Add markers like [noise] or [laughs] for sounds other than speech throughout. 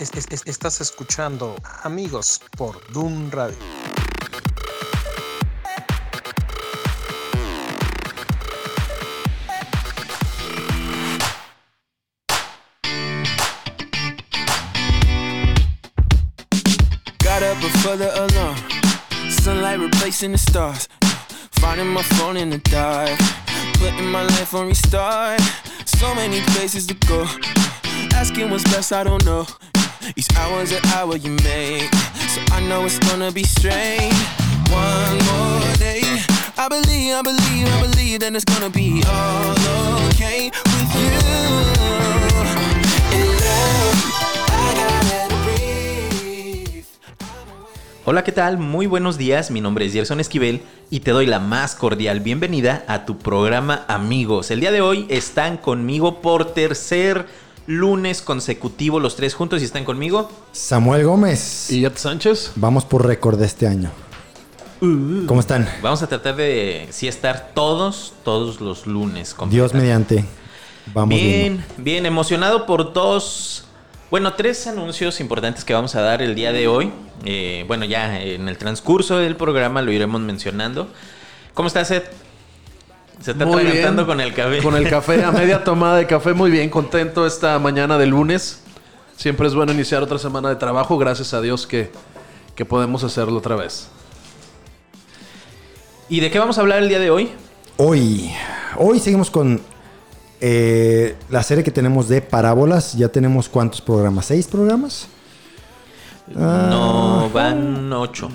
es- es- es- estás escuchando Amigos por Doom Radio. Got up before the alarm. Sunlight replacing the stars. Finding my phone in the dark. Putting my life on restart. So many places to go. Asking what's best, I don't know. Each hour's an hour you make. So I know it's gonna be strange. One more day. I believe, I believe, I believe that it's gonna be all okay with you. Hola, ¿qué tal? Muy buenos días, mi nombre es Gerson Esquivel y te doy la más cordial bienvenida a tu programa Amigos. El día de hoy están conmigo por tercer lunes consecutivo los tres juntos y están conmigo. Samuel Gómez. ¿Y Ed Sánchez? Vamos por récord de este año. ¿Cómo están? Vamos a tratar de sí estar todos, todos los lunes. Dios mediante. Vamos Bien, viendo. bien, emocionado por dos, bueno, tres anuncios importantes que vamos a dar el día de hoy. Eh, bueno, ya en el transcurso del programa lo iremos mencionando. ¿Cómo estás, Ed? Se está Muy bien. con el café. Con el café, a media [laughs] tomada de café, muy bien, contento esta mañana de lunes. Siempre es bueno iniciar otra semana de trabajo, gracias a Dios que, que podemos hacerlo otra vez. ¿Y de qué vamos a hablar el día de hoy? Hoy, hoy seguimos con eh, la serie que tenemos de parábolas. Ya tenemos cuántos programas? ¿Seis programas? Ah. No, van ocho.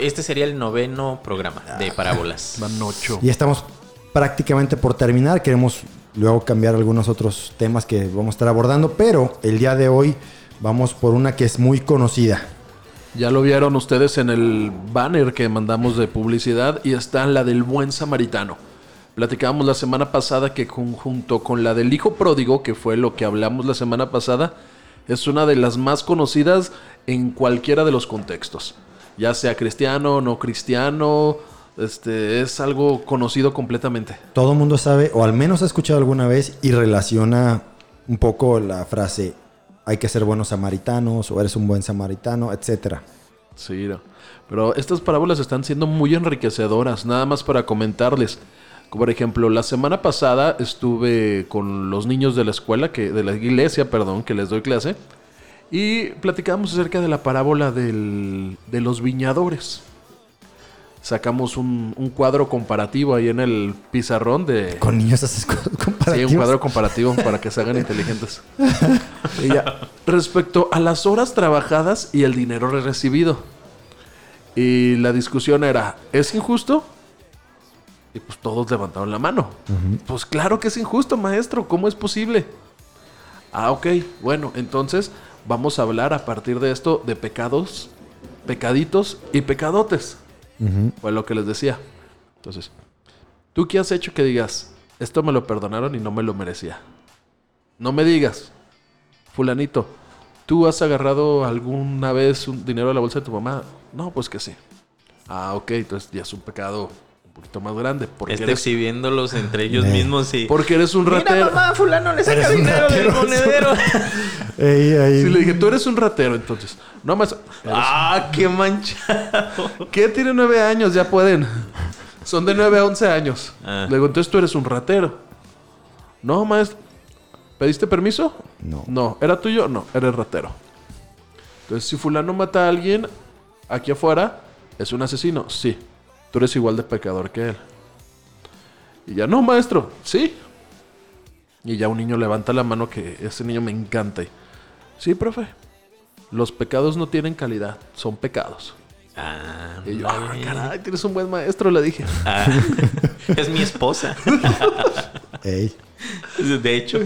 Este sería el noveno programa de parábolas. [laughs] Van ocho. Ya estamos prácticamente por terminar. Queremos luego cambiar algunos otros temas que vamos a estar abordando. Pero el día de hoy vamos por una que es muy conocida. Ya lo vieron ustedes en el banner que mandamos de publicidad y está la del buen samaritano. Platicábamos la semana pasada que junto con la del hijo pródigo, que fue lo que hablamos la semana pasada, es una de las más conocidas en cualquiera de los contextos. Ya sea cristiano, no cristiano, este es algo conocido completamente. Todo el mundo sabe, o al menos ha escuchado alguna vez, y relaciona un poco la frase hay que ser buenos samaritanos, o eres un buen samaritano, etcétera. Sí, pero estas parábolas están siendo muy enriquecedoras. Nada más para comentarles. Por ejemplo, la semana pasada estuve con los niños de la escuela, que, de la iglesia, perdón, que les doy clase, y platicamos acerca de la parábola del- de los viñadores. Sacamos un, un cuadro comparativo ahí en el pizarrón de... Con niños haces cosas Sí, comparativas. un cuadro comparativo para que se hagan inteligentes. [laughs] Y ya, respecto a las horas trabajadas y el dinero recibido. Y la discusión era, ¿es injusto? Y pues todos levantaron la mano. Pues claro que es injusto, maestro. ¿Cómo es posible? Ah, ok. Bueno, entonces vamos a hablar a partir de esto de pecados, pecaditos y pecadotes. Fue lo que les decía. Entonces, ¿tú qué has hecho que digas, esto me lo perdonaron y no me lo merecía? No me digas, fulanito, ¿tú has agarrado alguna vez un dinero de la bolsa de tu mamá? No, pues que sí. Ah, ok, entonces ya es un pecado un poquito más grande. Porque, Está eres, exhibiéndolos entre ellos mismos y... porque eres un Mira, ratero. mamá, fulano le saca dinero del monedero. [laughs] Ey, ey. Sí, le dije, tú eres un ratero, entonces. No más. ¡Ah, qué manchado! [laughs] ¿Qué? Tiene nueve años, ya pueden. Son de nueve a once años. Ah. Le digo, entonces tú eres un ratero. No, maestro. ¿Pediste permiso? No. No. ¿Era tuyo? No, eres ratero. Entonces, si fulano mata a alguien aquí afuera, ¿es un asesino? Sí. Tú eres igual de pecador que él. Y ya, no, maestro. Sí. Y ya un niño levanta la mano que ese niño me encanta. Y, sí, profe. Los pecados no tienen calidad, son pecados. Ah, Y yo, ah, caray, tienes un buen maestro, le dije. ah, [laughs] es mi esposa. [laughs] Ey. De hecho,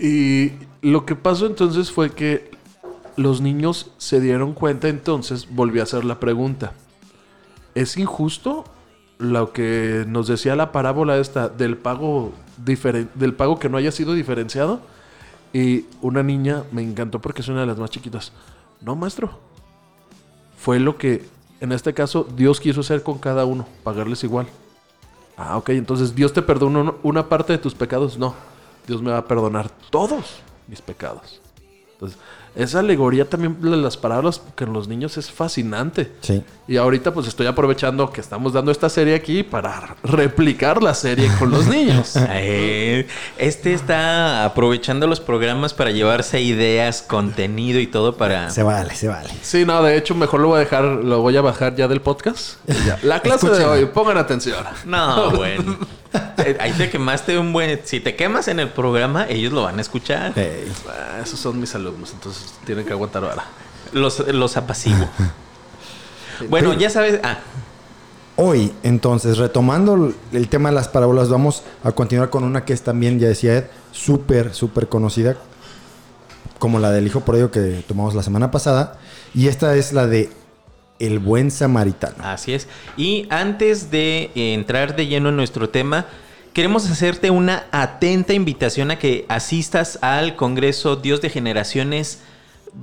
Y lo que pasó entonces fue que los niños se dieron cuenta, entonces volví a hacer la pregunta. ¿Es injusto lo que nos decía la parábola esta del pago del pago que no haya sido diferenciado? Y una niña me encantó porque es una de las más chiquitas. No, maestro. Fue lo que en este caso Dios quiso hacer con cada uno, pagarles igual. Ah, ok, entonces Dios te perdonó una parte de tus pecados. No, Dios me va a perdonar todos mis pecados. Entonces, esa alegoría también de las parábolas que en los niños es fascinante. Sí. Y ahorita pues estoy aprovechando que estamos dando esta serie aquí para replicar la serie con los [laughs] niños. Eh, este está aprovechando los programas para llevarse ideas, contenido y todo para... Se vale, se vale. Sí, no, de hecho mejor lo voy a dejar, lo voy a bajar ya del podcast. [laughs] Ya. La clase de hoy, pongan atención. No, [laughs] bueno. [laughs] Ahí te quemaste un buen... Si te quemas en el programa, ellos lo van a escuchar. Ey. Ah, esos son mis alumnos, entonces tienen que aguantar ahora. Los, los apaciguo. [laughs] Bueno, ya sabes... Ah, Hoy, entonces, retomando el- el tema de las parábolas, vamos a continuar con una que es también, ya decía Ed, súper, súper conocida, como la del hijo pródigo que tomamos la semana pasada. Y esta es la de El buen samaritano. Así es. Y antes de eh, entrar de lleno en nuestro tema, queremos hacerte una atenta invitación a que asistas al Congreso Dios de Generaciones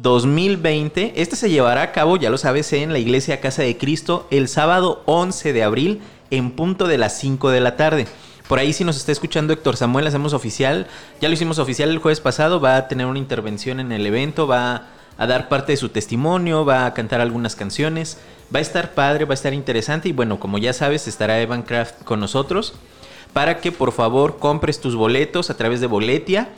2020. Este se llevará a cabo, ya lo sabes, en la Iglesia Casa de Cristo el sábado 11 de abril en punto de las 5 de la tarde. Por ahí si nos está escuchando Héctor Samuel, hacemos oficial. Ya lo hicimos oficial el jueves pasado, va a tener una intervención en el evento, va a dar parte de su testimonio, va a cantar algunas canciones. Va a estar padre, va a estar interesante y bueno, como ya sabes, estará Evan Craft con nosotros para que por favor compres tus boletos a través de Boletia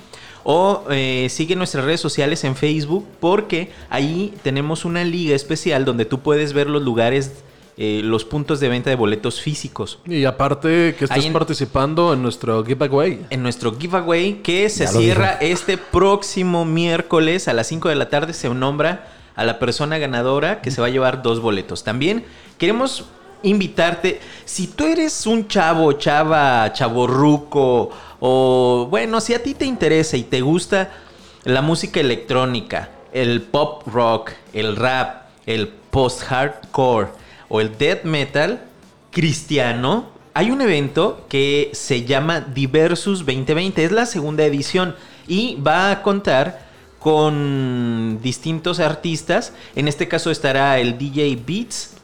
o eh, sigue nuestras redes sociales en Facebook porque ahí tenemos una liga especial donde tú puedes ver los lugares, eh, los puntos de venta de boletos físicos. Y aparte que estés en- participando en nuestro giveaway. En nuestro giveaway que se Ya cierra este próximo miércoles a las 5 de la tarde se nombra a la persona ganadora que se va a llevar dos boletos. También queremos invitarte, si tú eres un chavo, chava, chavorruco o bueno, si a ti te interesa y te gusta la música electrónica, el pop rock, el rap, el post-hardcore o el death metal cristiano, hay un evento que se llama Diversus 2020. Es la segunda edición y va a contar con distintos artistas. En este caso estará el DJ Beats,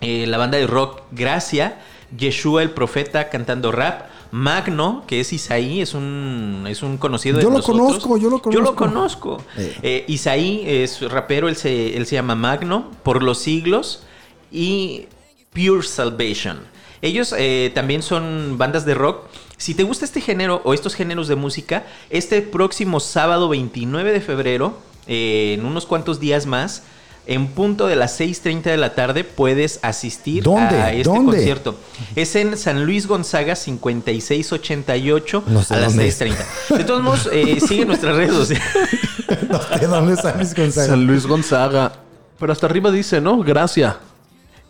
eh, la banda de rock Gracia, Yeshua el Profeta cantando rap, Magno, que es Isaí, es un, es un conocido de Yo lo nosotros. conozco, yo lo Yo lo conozco. conozco. Eh. Eh, Isaí es rapero, él se, él se llama Magno, por los siglos, y Pure Salvation. Ellos eh, también son bandas de rock. Si te gusta este género o estos géneros de música, este próximo sábado 29 de febrero, eh, en unos cuantos días más, en punto de las 6.30 de la tarde, puedes asistir ¿Dónde? a este ¿Dónde? concierto. Es en San Luis Gonzaga 5688 No sé a las dónde es. 6.30. De todos modos, eh, sigue nuestras redes sociales. [laughs] no sé dónde está Luis Gonzaga. San Luis Gonzaga. Pero hasta arriba dice, ¿no? Gracia.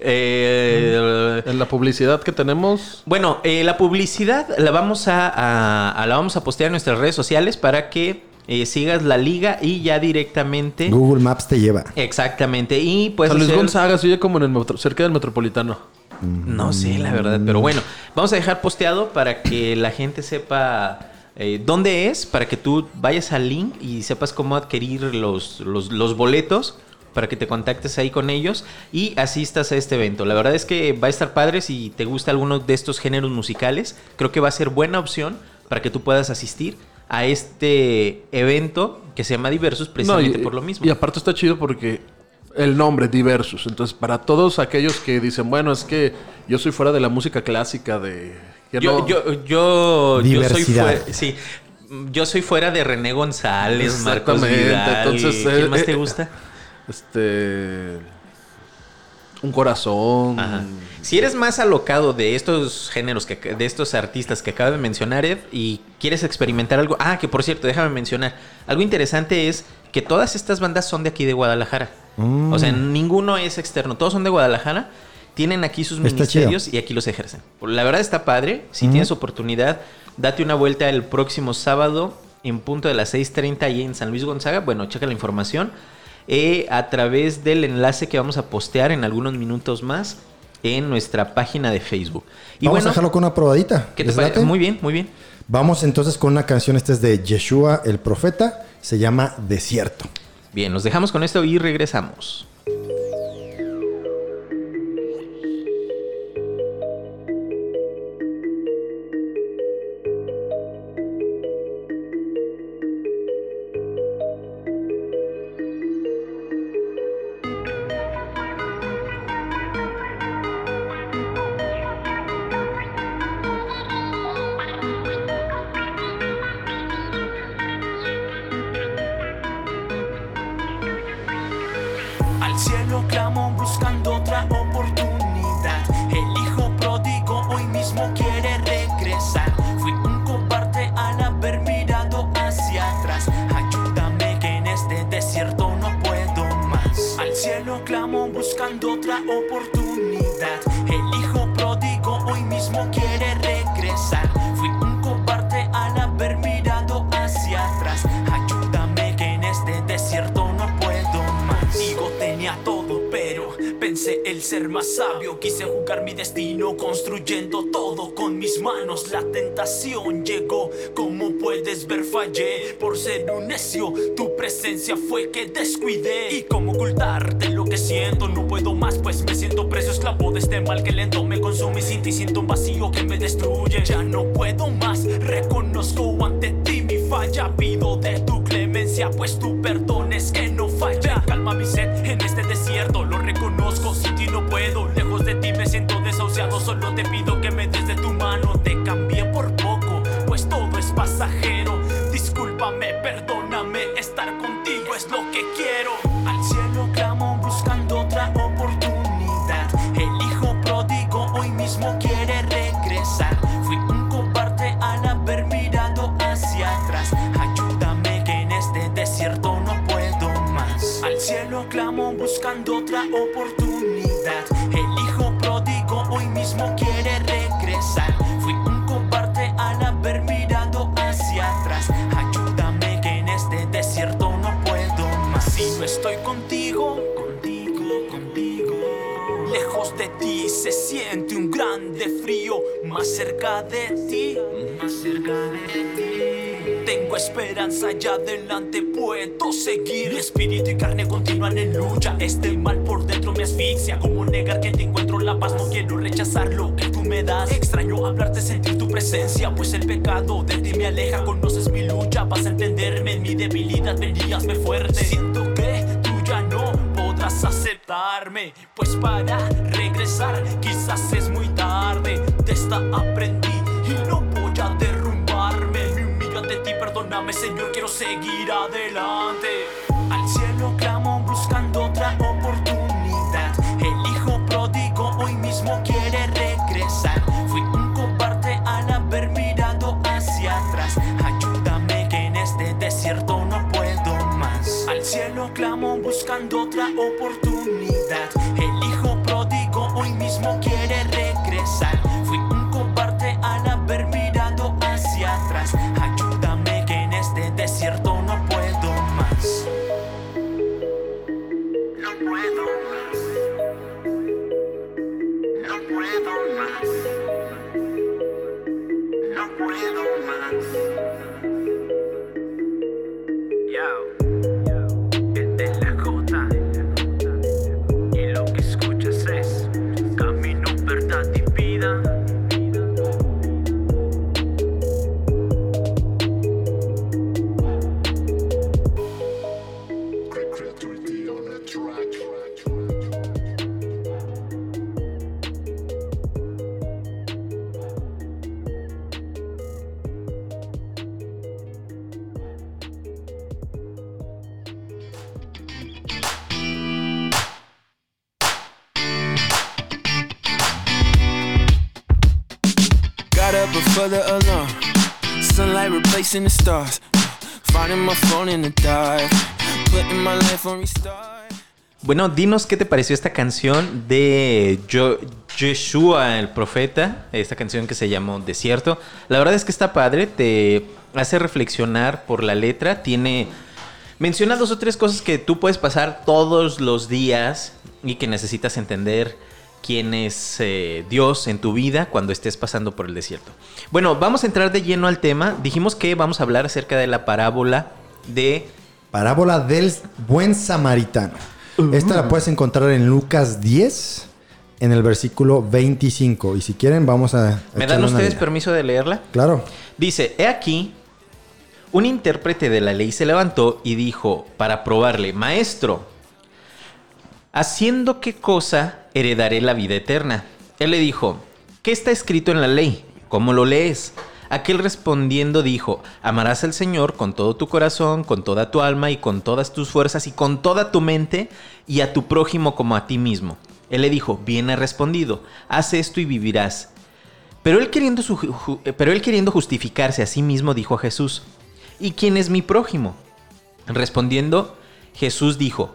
Eh, En la publicidad que tenemos. Bueno, eh, la publicidad la vamos a, a- a- la vamos a postear en nuestras redes sociales para que eh, sigas la liga y ya directamente. Google Maps te lleva. Exactamente. Y pues. San Luis Gonzaga se oye como en el metro- cerca del metropolitano. No sé, la verdad. Pero bueno, vamos a dejar posteado para que la gente sepa eh, dónde es, para que tú vayas al link y sepas cómo adquirir los, los, los boletos. Para que te contactes ahí con ellos y asistas a este evento. La verdad es que va a estar padre si te gusta alguno de estos géneros musicales. Creo que va a ser buena opción para que tú puedas asistir a este evento que se llama Diversus precisamente No, y- por lo mismo. Y aparte está chido porque el nombre, Diversus. Entonces, para todos aquellos que dicen, bueno, es que yo soy fuera de la música clásica de... Yo, no- yo, yo, yo soy fuera, sí, yo soy fuera de René González, Marcos Vidal. entonces, ¿Quién eh, más te eh, gusta? Este... Un corazón. Ajá. Si eres más alocado de estos géneros, que, de estos artistas que acaba de mencionar Ed, y quieres experimentar algo... Ah, que por cierto, déjame mencionar. Algo interesante es que todas estas bandas son de aquí de Guadalajara. Mm. O sea, ninguno es externo. Todos son de Guadalajara. Tienen aquí sus Está ministerios y aquí los ejercen. La verdad está padre. Si tienes oportunidad, date una vuelta el próximo sábado en punto de las 6.30 ahí en San Luis Gonzaga. Bueno, checa la información eh, a través del enlace que vamos a postear en algunos minutos más en nuestra página de Facebook. Y Vamos bueno, a dejarlo con una probadita. ¿qué te ¿Les parece? Muy bien, muy bien. Vamos entonces con una canción. Esta es de Yeshua el Profeta. Se llama Desierto. Bien, nos dejamos con esto y regresamos. Clamo buscando otra oportunidad. El hijo pródigo hoy mismo quiere regresar. Fui un cobarde al haber mirado hacia atrás. Ayúdame que en este desierto no puedo más. Si no estoy contigo, contigo, contigo. Lejos de ti se siente un grande frío. Más cerca de ti, más cerca de ti. Esperanza y adelante puedo seguir. Espíritu y carne continúan en lucha. Este mal por dentro me asfixia. Como negar que te encuentro la paz? No quiero rechazar lo que tú me das. Extraño hablarte, sentir tu presencia. Pues el pecado de ti me aleja. Conoces mi lucha, vas a entenderme en mi debilidad. Veníasme fuerte. Siento que tú ya no podrás aceptarme. Pues para regresar, quizás es muy tarde. De esta aprendí y no voy a derrumbarme. Ti, perdóname, Señor, quiero seguir adelante. Al cielo clamo buscando otra oportunidad. El hijo pródigo hoy mismo quiere regresar. Fui un cobarde al haber mirado hacia atrás. Ayúdame que en este desierto no puedo más. Al cielo clamo buscando otra oportunidad. The stars. Finding my phone in the my life on. Bueno, dinos qué te pareció esta canción de Joshua el profeta, esta canción que se llamó Desierto. La verdad es que está padre, te hace reflexionar por la letra, tiene menciona dos o tres cosas que tú puedes pasar todos los días y que necesitas entender quién es eh, Dios en tu vida cuando estés pasando por el desierto. Bueno, vamos a entrar de lleno al tema. Dijimos que vamos a hablar acerca de la parábola de Parábola del buen samaritano. Esta la puedes encontrar en Lucas 10, en el versículo 25. Y si quieren, vamos a. ¿Me dan ustedes permiso de leerla? Claro. Dice, he aquí, un intérprete de la ley se levantó y dijo, para probarle, maestro, ¿haciendo qué cosa heredaré la vida eterna? Él le dijo, ¿qué está escrito en la ley? ¿Cómo lo lees? Aquel respondiendo dijo, amarás al Señor con todo tu corazón, con toda tu alma y con todas tus fuerzas y con toda tu mente y a tu prójimo como a ti mismo. Él le dijo, bien has respondido, haz esto y vivirás. Pero él, queriendo eh, pero él queriendo justificarse a sí mismo dijo a Jesús, ¿y quién es mi prójimo? Respondiendo, Jesús dijo,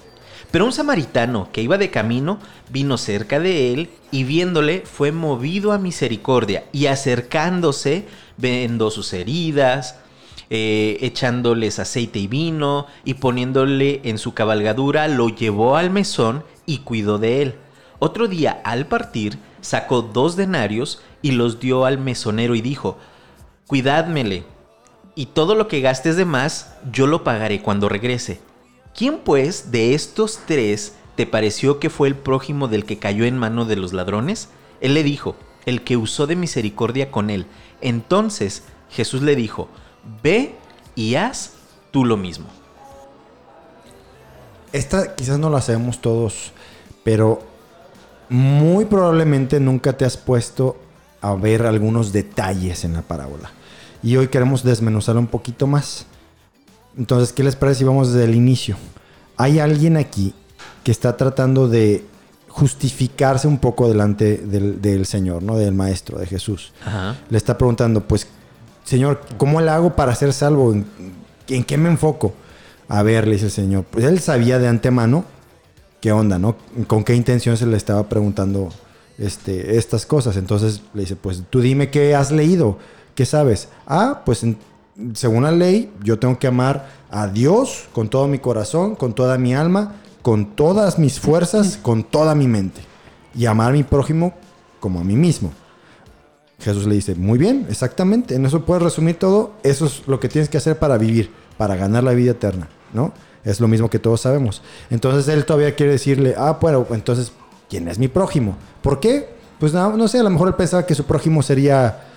Pero un samaritano que iba de camino vino cerca de él y viéndole fue movido a misericordia y acercándose vendó sus heridas, eh, echándoles aceite y vino y poniéndole en su cabalgadura lo llevó al mesón y cuidó de él. Otro día al partir sacó dos denarios y los dio al mesonero y dijo, cuidádmele y todo lo que gastes de más yo lo pagaré cuando regrese. ¿Quién pues de estos tres te pareció que fue el prójimo del que cayó en mano de los ladrones? Él le dijo, el que usó de misericordia con él. Entonces Jesús le dijo, ve y haz tú lo mismo. Esta quizás no la sabemos todos, pero muy probablemente nunca te has puesto a ver algunos detalles en la parábola. Y hoy queremos desmenuzar un poquito más. Entonces, ¿qué les parece si vamos desde el inicio? Hay alguien aquí que está tratando de justificarse un poco delante del, del Señor, ¿no? Del Maestro, de Jesús. Ajá. Le está preguntando, pues, Señor, ¿cómo le hago para ser salvo? ¿En, en qué me enfoco? A ver, le dice el Señor. Pues él sabía de antemano qué onda, ¿no? Con qué intención se le estaba preguntando este, estas cosas. Entonces le dice, pues tú dime qué has leído, qué sabes. Ah, pues según la ley, yo tengo que amar a Dios con todo mi corazón, con toda mi alma, con todas mis fuerzas, [laughs] con toda mi mente. Y amar a mi prójimo como a mí mismo. Jesús le dice, muy bien, exactamente, en eso puedes resumir todo, eso es lo que tienes que hacer para vivir, para ganar la vida eterna, ¿no? Es lo mismo que todos sabemos. Entonces él todavía quiere decirle, ah, bueno, entonces, ¿quién es mi prójimo? ¿Por qué? Pues no, no sé, a lo mejor él pensaba que su prójimo sería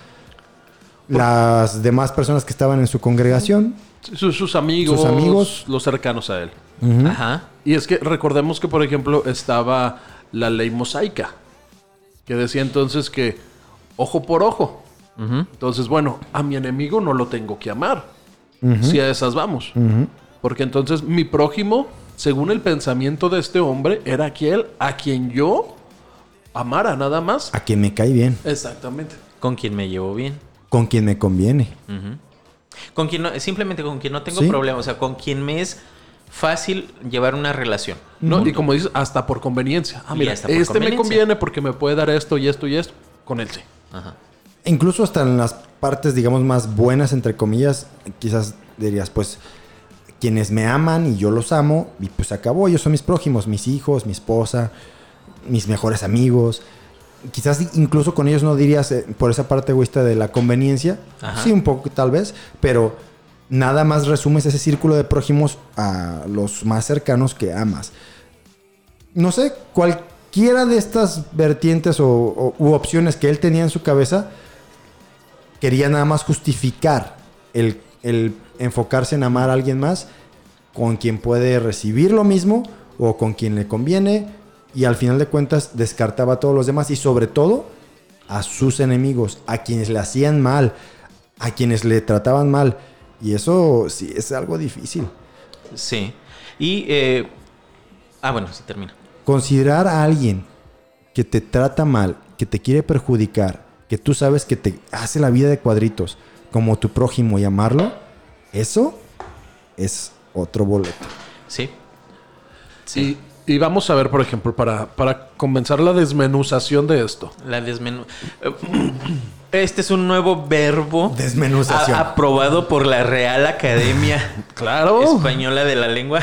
las demás personas que estaban en su congregación. Sus, sus amigos, Sus amigos. los cercanos a él. Ajá. Y es que recordemos que, por ejemplo, estaba la ley mosaica, que decía entonces que ojo por ojo. Entonces, bueno, a mi enemigo no lo tengo que amar. Si a esas vamos. Porque entonces mi prójimo, según el pensamiento de este hombre, era aquel a quien yo amara nada más. A quien me cae bien, Exactamente. Con quien me llevo bien. Con quien me conviene. Con quien no, simplemente con quien no tengo Sí. problema. O sea, con quien me es fácil llevar una relación. ¿no? Y como dices, hasta por conveniencia. Ah, mira, hasta por este me conviene porque me puede dar esto y esto y esto. Con él sí. Ajá. Incluso hasta en las partes, digamos, más buenas, entre comillas, quizás dirías, pues, quienes me aman y yo los amo, y pues acabó, ellos son mis prójimos, mis hijos, mi esposa, mis mejores amigos. Quizás incluso con ellos no dirías eh, por esa parte egoísta de la conveniencia, Ajá. sí, un poco tal vez, pero nada más resumes ese círculo de prójimos a los más cercanos que amas no sé, cualquiera de estas vertientes o, o- u opciones que él tenía en su cabeza, quería nada más justificar el, el enfocarse en amar a alguien más con quien puede recibir lo mismo o con quien le conviene y al final de cuentas descartaba a todos los demás y sobre todo a sus enemigos, a quienes le hacían mal, a quienes le trataban mal. Y eso sí es algo difícil. Sí. Y. eh, ah, bueno, sí termina. Considerar a alguien que te trata mal, que te quiere perjudicar, que tú sabes que te hace la vida de cuadritos como tu prójimo y amarlo, eso es otro boleto. Sí. Sí. Y, y vamos a ver, por ejemplo, para, para comenzar la desmenuzación de esto. La desmenu... Este es un nuevo verbo Desmenuzación. a- aprobado por la Real Academia [laughs] Claro. Española de la Lengua.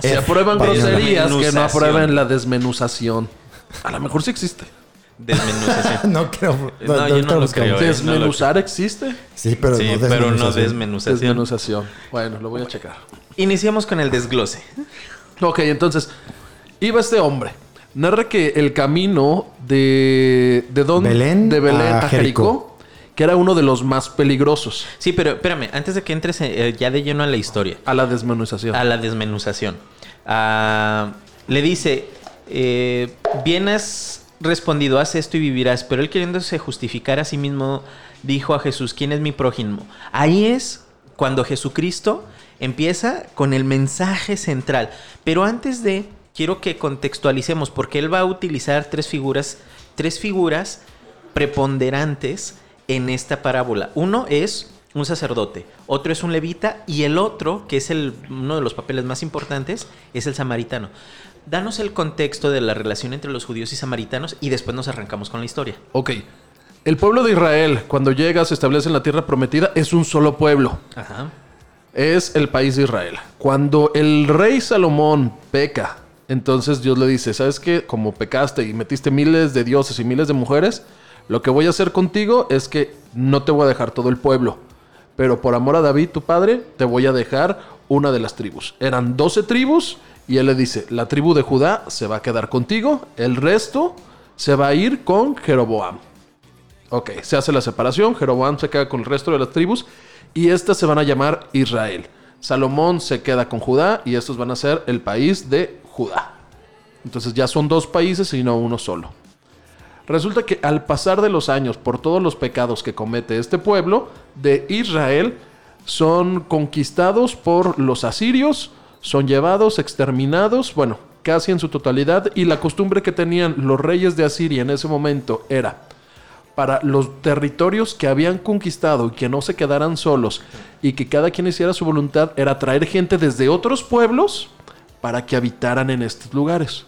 Se Eh, aprueban groserías que no Desmenuzación. aprueben la desmenuzación. A lo mejor sí existe. Desmenuzación. [laughs] no creo. No, yo no lo creo, eh. ¿Desmenuzar existe? Sí, pero sí, no pero no desmenuzación. desmenuzación. Desmenuzación. Bueno, lo voy a checar. Iniciamos con el desglose. Ok, entonces, iba este hombre. Narra que el camino de... ¿De dónde? Belén de Belén a a, Jericó, que era uno de los más peligrosos Sí, pero espérame, antes de que entres eh, ya de lleno a la historia, a la desmenuzación. a la desmenuzación, Ah, le dice, eh, vienes respondido, haz esto y vivirás. Pero él queriéndose justificar a sí mismo, dijo a Jesús, ¿quién es mi prójimo? Ahí es cuando Jesucristo empieza con el mensaje central. Pero antes de, quiero que contextualicemos, porque él va a utilizar tres figuras, tres figuras preponderantes en esta parábola. Uno es un sacerdote, otro es un levita y el otro, que es el, uno de los papeles más importantes, es el samaritano. Danos el contexto de la relación entre los judíos y samaritanos y después nos arrancamos con la historia. Ok. El pueblo de Israel, cuando llega, se establece en la tierra prometida, es un solo pueblo. Ajá. Es el país de Israel. Cuando el rey Salomón peca, entonces Dios le dice, ¿sabes qué? Como pecaste y metiste miles de dioses y miles de mujeres, lo que voy a hacer contigo es que no te voy a dejar todo el pueblo. Pero por amor a David, tu padre, te voy a dejar una de las tribus. Eran 12 tribus y él le dice, la tribu de Judá se va a quedar contigo, el resto se va a ir con Jeroboam. Ok, se hace la separación, Jeroboam se queda con el resto de las tribus y estas se van a llamar Israel. Salomón se queda con Judá y estos van a ser el país de Judá. Entonces ya son dos países y no uno solo. Resulta que al pasar de los años por todos los pecados que comete este pueblo de Israel, son conquistados por los asirios, son llevados, exterminados, bueno, casi en su totalidad, y la costumbre que tenían los reyes de Asiria en ese momento era para los territorios que habían conquistado y que no se quedaran solos y que cada quien hiciera su voluntad, era traer gente desde otros pueblos para que habitaran en estos lugares.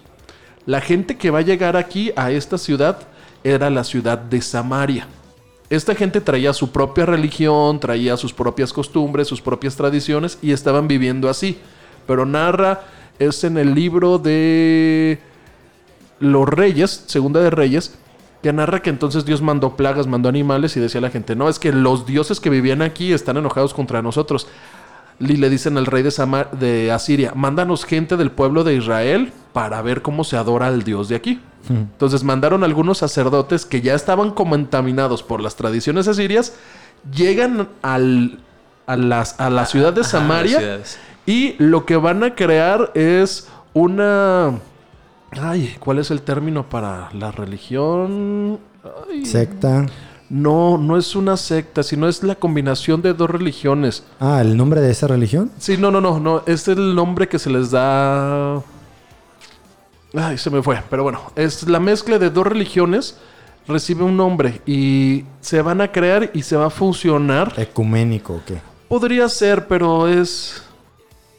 La gente que va a llegar aquí a esta ciudad era la ciudad de Samaria. Esta gente traía su propia religión, traía sus propias costumbres, sus propias tradiciones y estaban viviendo así. Pero narra, es en el libro de los reyes, segunda de reyes, que narra que entonces Dios mandó plagas, mandó animales y decía a la gente, no, es que los dioses que vivían aquí están enojados contra nosotros. Y le dicen al rey de, Samar- de Asiria, mándanos gente del pueblo de Israel para ver cómo se adora al Dios de aquí. Entonces mandaron algunos sacerdotes que ya estaban contaminados por las tradiciones asirias, llegan al, a, las, a la ciudad de Samaria y lo que van a crear es una... Ay, ¿cuál es el término para la religión? Ay, Secta. No, no es una secta, sino es la combinación de dos religiones. Ah, ¿el nombre de esa religión? Sí, no, no, no, no. Es el nombre que se les da. Ay, se me fue. Pero bueno, es la mezcla de dos religiones. Recibe un nombre y se van a crear y se va a funcionar. Ecuménico, ¿o qué? Podría ser, pero es.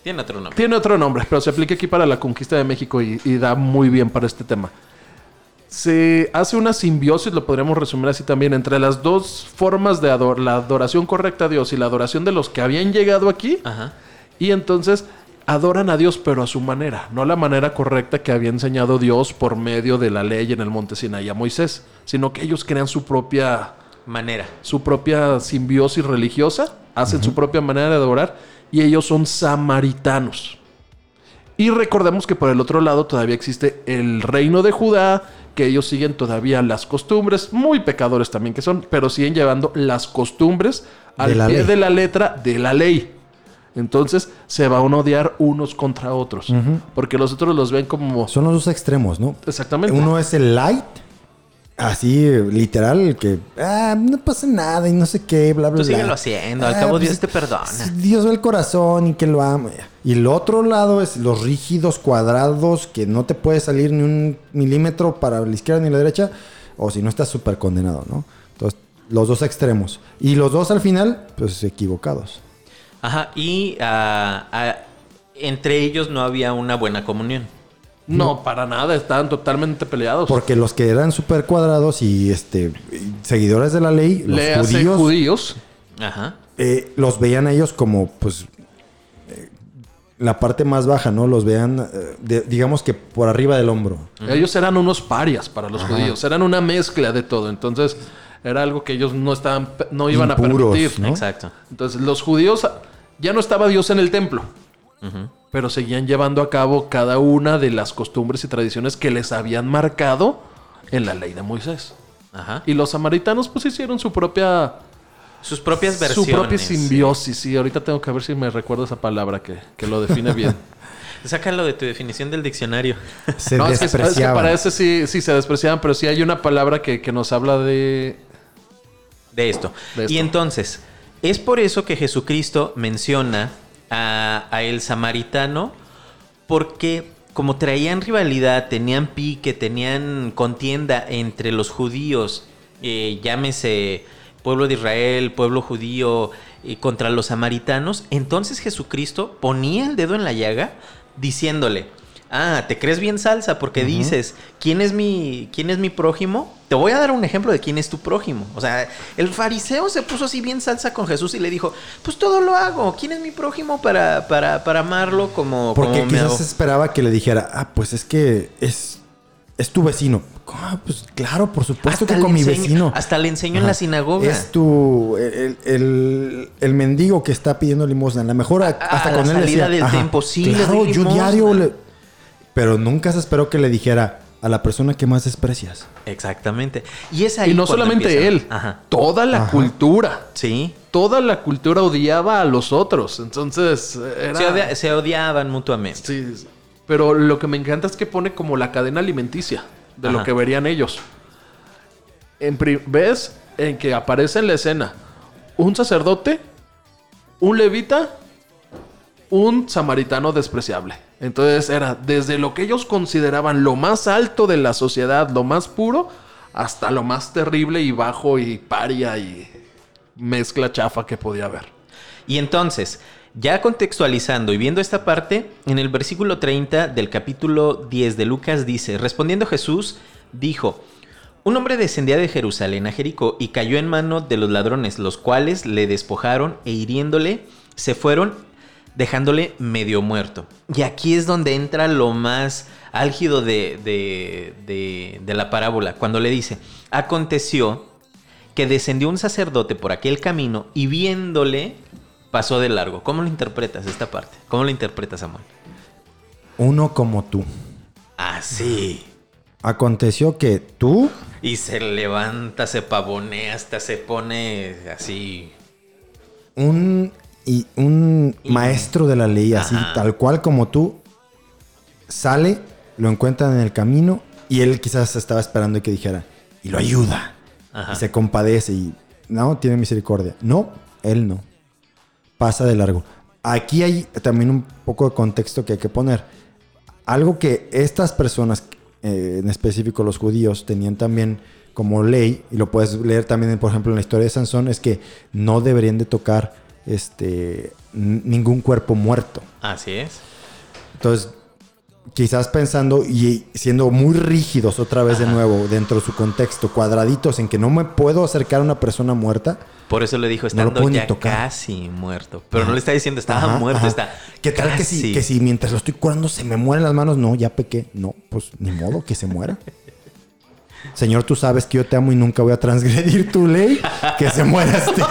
Tiene otro nombre. Tiene otro nombre, pero se aplica aquí para la conquista de México y, y da muy bien para este tema. Se hace una simbiosis, lo podríamos resumir así también, entre las dos formas de ador la adoración correcta a Dios y la adoración de los que habían llegado aquí. Ajá. Y entonces adoran a Dios, pero a su manera, no la manera correcta que había enseñado Dios por medio de la ley en el monte Sinaí a Moisés, sino que ellos crean su propia, Manera. su propia simbiosis religiosa, hacen su propia manera de adorar y ellos son samaritanos. Y recordemos que por el otro lado todavía existe el reino de Judá, que ellos siguen todavía las costumbres, muy pecadores también que son, pero siguen llevando las costumbres al De pie ley. de la letra de la ley. Entonces se van a odiar unos contra otros, porque los otros los ven como... Son los dos extremos, ¿no? Exactamente. Uno es el light, así literal, que ah, no pasa nada y no sé qué, bla, bla, Tú bla. síguelo haciendo, al Ah, cabo pues, Dios te perdona. Dios ve el corazón y que lo ama. Y el otro lado es los rígidos cuadrados que no te puede salir ni un milímetro para la izquierda ni la derecha, o si no estás súper condenado, ¿no? Entonces, los dos extremos. Y los dos al final, pues equivocados. Ajá. Y ah, ah, entre ellos no había una buena comunión. No, para nada, estaban totalmente peleados. Porque los que eran súper cuadrados y este seguidores de la ley, los Le judíos, judíos. Ajá. eh, los veían a ellos como, pues, eh, la parte más baja, ¿no? Los vean, eh, de- digamos que por arriba del hombro. Ellos eran unos parias para los judíos, eran una mezcla de todo. Entonces era algo que ellos no estaban, no iban Impuros, a permitir. ¿no? Exacto. Entonces los judíos ya no estaba Dios en el templo, pero seguían llevando a cabo cada una de las costumbres y tradiciones que les habían marcado en la ley de Moisés. Ajá. Y los samaritanos pues hicieron su propia Sus propias su versiones. propia simbiosis. Sí, ahorita tengo que ver si me recuerdo esa palabra que, que lo define bien. [laughs] Sácalo de tu definición del diccionario. [laughs] Se No, es que, es que despreciaban. para ese sí, sí se despreciaban, pero sí hay una palabra que, que nos habla de. de esto. De esto. Y entonces, es por eso que Jesucristo menciona a, el samaritano, porque como traían rivalidad, tenían pique, tenían contienda entre los judíos, eh, llámese pueblo de Israel, pueblo judío, eh, contra los samaritanos, entonces Jesucristo ponía el dedo en la llaga diciéndole, ah, ¿te crees bien salsa? Porque dices, ¿quién es, mi, ¿quién es mi prójimo? Te voy a dar un ejemplo de quién es tu prójimo. O sea, el fariseo se puso así bien salsa con Jesús y le dijo, pues todo lo hago. ¿Quién es mi prójimo para, para, para amarlo como, Porque como me quizás hago? esperaba que le dijera, ah, pues es que es, es tu vecino. Ah, pues claro, por supuesto que con mi enseño- vecino. Hasta le enseñó en la sinagoga. Es tu. El, el- el mendigo que está pidiendo limosna. A lo mejor a- a hasta con él salida decía, del templo, sí, Claro, yo limosna". diario. le- Pero nunca se esperó que le dijera a la persona que más desprecias. Exactamente. Y es ahí Y no solamente empieza- él, Ajá. toda la Ajá. cultura. Sí. Toda la cultura odiaba a los otros. Entonces, era. Se, odia- se odiaban mutuamente. Sí, sí. Pero lo que me encanta es que pone como la cadena alimenticia de lo que verían ellos. En ¿Ves en que aparece en la escena un sacerdote, un levita, un samaritano despreciable? Entonces era desde lo que ellos consideraban lo más alto de la sociedad, lo más puro, hasta lo más terrible y bajo y paria y mezcla chafa que podía haber. Y entonces, ya contextualizando y viendo esta parte, en el versículo 30 del capítulo 10 de Lucas dice, respondiendo Jesús, dijo, un hombre descendía de Jerusalén a Jericó y cayó en mano de los ladrones, los cuales le despojaron e hiriéndole, se fueron dejándole medio muerto. Y aquí es donde entra lo más álgido de, de- de- de la parábola, cuando le dice, aconteció que descendió un sacerdote por aquel camino y viéndole pasó de largo. ¿Cómo lo interpretas esta parte? ¿Cómo lo interpretas, Samuel? Uno como tú. Así. Aconteció que tú, Y se levanta, se pavonea, hasta se pone así. un, y un Y- maestro de la ley, así Ajá. tal cual como tú, sale, lo encuentran en el camino y él quizás estaba esperando que dijera, y lo ayuda. Ajá. Y se compadece y no, tiene misericordia. No, él no. Pasa de largo. Aquí hay también un poco de contexto que hay que poner. Algo que estas personas, eh, en específico los judíos, tenían también como ley, y lo puedes leer también, por ejemplo, en la historia de Sansón, es que no deberían de tocar este, ningún cuerpo muerto. Así es. Entonces, quizás pensando y siendo muy rígidos otra vez de nuevo dentro de su contexto, cuadraditos en que no me puedo acercar a una persona muerta. Por eso le dijo, No estando ni ya casi muerto. Pero no le está diciendo, estaba Ajá, muerto, está. ¿Qué tal que si, que si mientras lo estoy curando se me mueren las manos? No, ya pequé. No, pues ni modo que se muera. [laughs] Señor, tú sabes que yo te amo y nunca voy a transgredir tu ley. Que se muera este.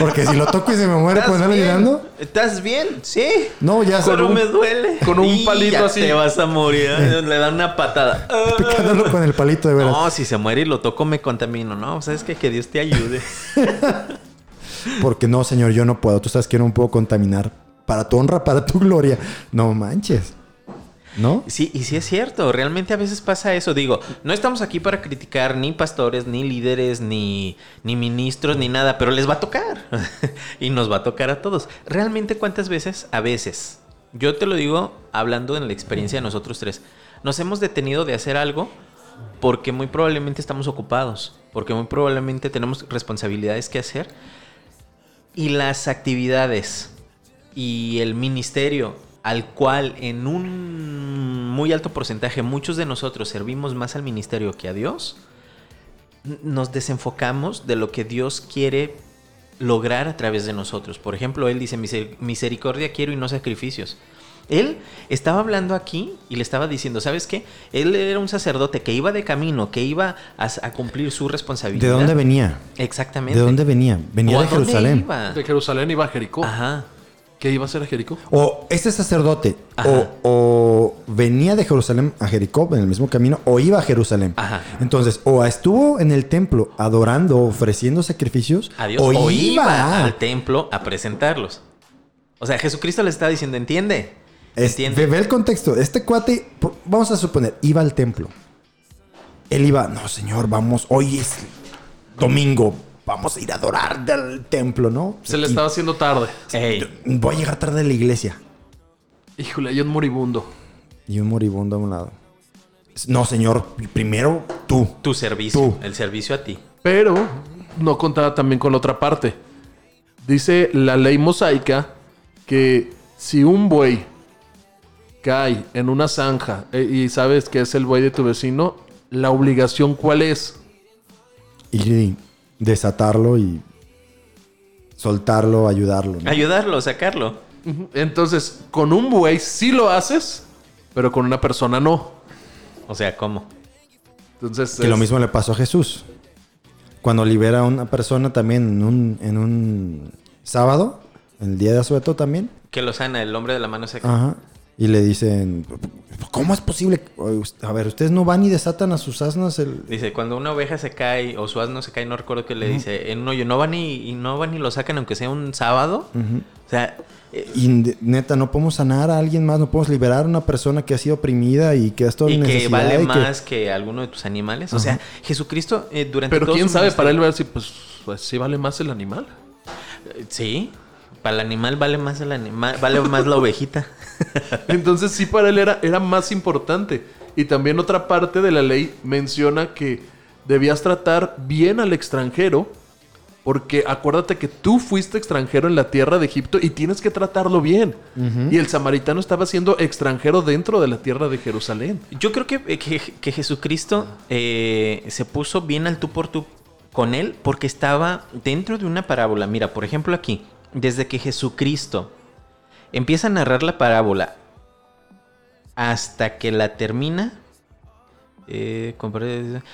Porque si lo toco y se me muere, pues no le bien? llorando. ¿Estás bien? Sí. No, ya se Pero me duele. con un Y palito ya así. Te vas a morir. Le dan una patada. [laughs] picándolo con el palito de veras. No, si se muere y lo toco me contamino. No, sabes que que Dios te ayude. [laughs] Porque no, señor, yo no puedo. Tú sabes que yo no puedo contaminar. Para tu honra, para tu gloria. No manches. ¿No? Sí, y sí es cierto, realmente a veces pasa eso. Digo, no estamos aquí para criticar ni pastores, ni líderes, ni, ni ministros, ni nada, pero les va a tocar. [laughs] y nos va a tocar a todos. Realmente, ¿cuántas veces? A veces. Yo te lo digo hablando en la experiencia de nosotros tres. Nos hemos detenido de hacer algo porque muy probablemente estamos ocupados, porque muy probablemente tenemos responsabilidades que hacer. Y las actividades y el ministerio al cual en un muy alto porcentaje muchos de nosotros servimos más al ministerio que a Dios, nos desenfocamos de lo que Dios quiere lograr a través de nosotros. Por ejemplo, Él dice, "Miser- misericordia quiero y no sacrificios. Él estaba hablando aquí y le estaba diciendo, ¿sabes qué? Él era un sacerdote que iba de camino, que iba a, a cumplir su responsabilidad. ¿De dónde venía? Exactamente. ¿De dónde venía? Venía ¿O de Jerusalén. iba? De Jerusalén iba a Jericó. Ajá. ¿Qué iba a ser a Jericó? O este sacerdote o, o venía de Jerusalén a Jericó en el mismo camino o iba a Jerusalén. Ajá. Entonces, o estuvo en el templo adorando, ofreciendo sacrificios, a Dios o, o, iba. iba al templo a presentarlos. O sea, Jesucristo le está diciendo, entiende, Es- ¿Entiendes? ve, el contexto. Este cuate, vamos a suponer, iba al templo. Él iba, no, señor, vamos, hoy es domingo, vamos a ir a adorar del templo, ¿no? Se le Y estaba haciendo tarde. Ey, Voy a llegar tarde a la iglesia. Híjole, hay un moribundo. Y un moribundo a un lado. No, señor, primero tú. tu servicio, Tú. el servicio a ti. Pero no contaba también con la otra parte. Dice la ley mosaica que si un buey cae en una zanja eh, y sabes que es el buey de tu vecino, la obligación cuál es? Y desatarlo y soltarlo, ayudarlo. ¿no? Ayudarlo, sacarlo. Entonces, con un buey sí lo haces, pero con una persona no. O sea, ¿cómo? Entonces, Que lo mismo le pasó a Jesús. Cuando libera a una persona también en un, en un sábado, en el día de asueto también. Que lo sana el hombre de la mano seca. Ajá. Y le dicen, ¿cómo es posible? A ver, ustedes no van y desatan a sus asnas el... Dice, cuando una oveja se cae o su asno se cae, no recuerdo que le dice, en un hoyo, no van y, y no van y lo sacan aunque sea un sábado. O sea, eh, Y neta, no podemos sanar a alguien más, no podemos liberar a una persona que ha sido oprimida y que ha estado y en que necesidad. vale y que- más que... alguno de tus animales. O sea, Jesucristo eh, durante Pero todo quién su sabe, ministerio- para él ver si pues, pues sí vale más el animal. Sí, para el animal vale más el animal, vale más la ovejita. [laughs] Entonces sí para él era, era más importante. Y también otra parte de la ley menciona que debías tratar bien al extranjero. Porque acuérdate que tú fuiste extranjero en la tierra de Egipto y tienes que tratarlo bien. Y el samaritano estaba siendo extranjero dentro de la tierra de Jerusalén. Yo creo que, que- que Jesucristo eh, se puso bien al tú por tú con él porque estaba dentro de una parábola. Mira, por ejemplo aquí, desde que Jesucristo empieza a narrar la parábola hasta que la termina, eh,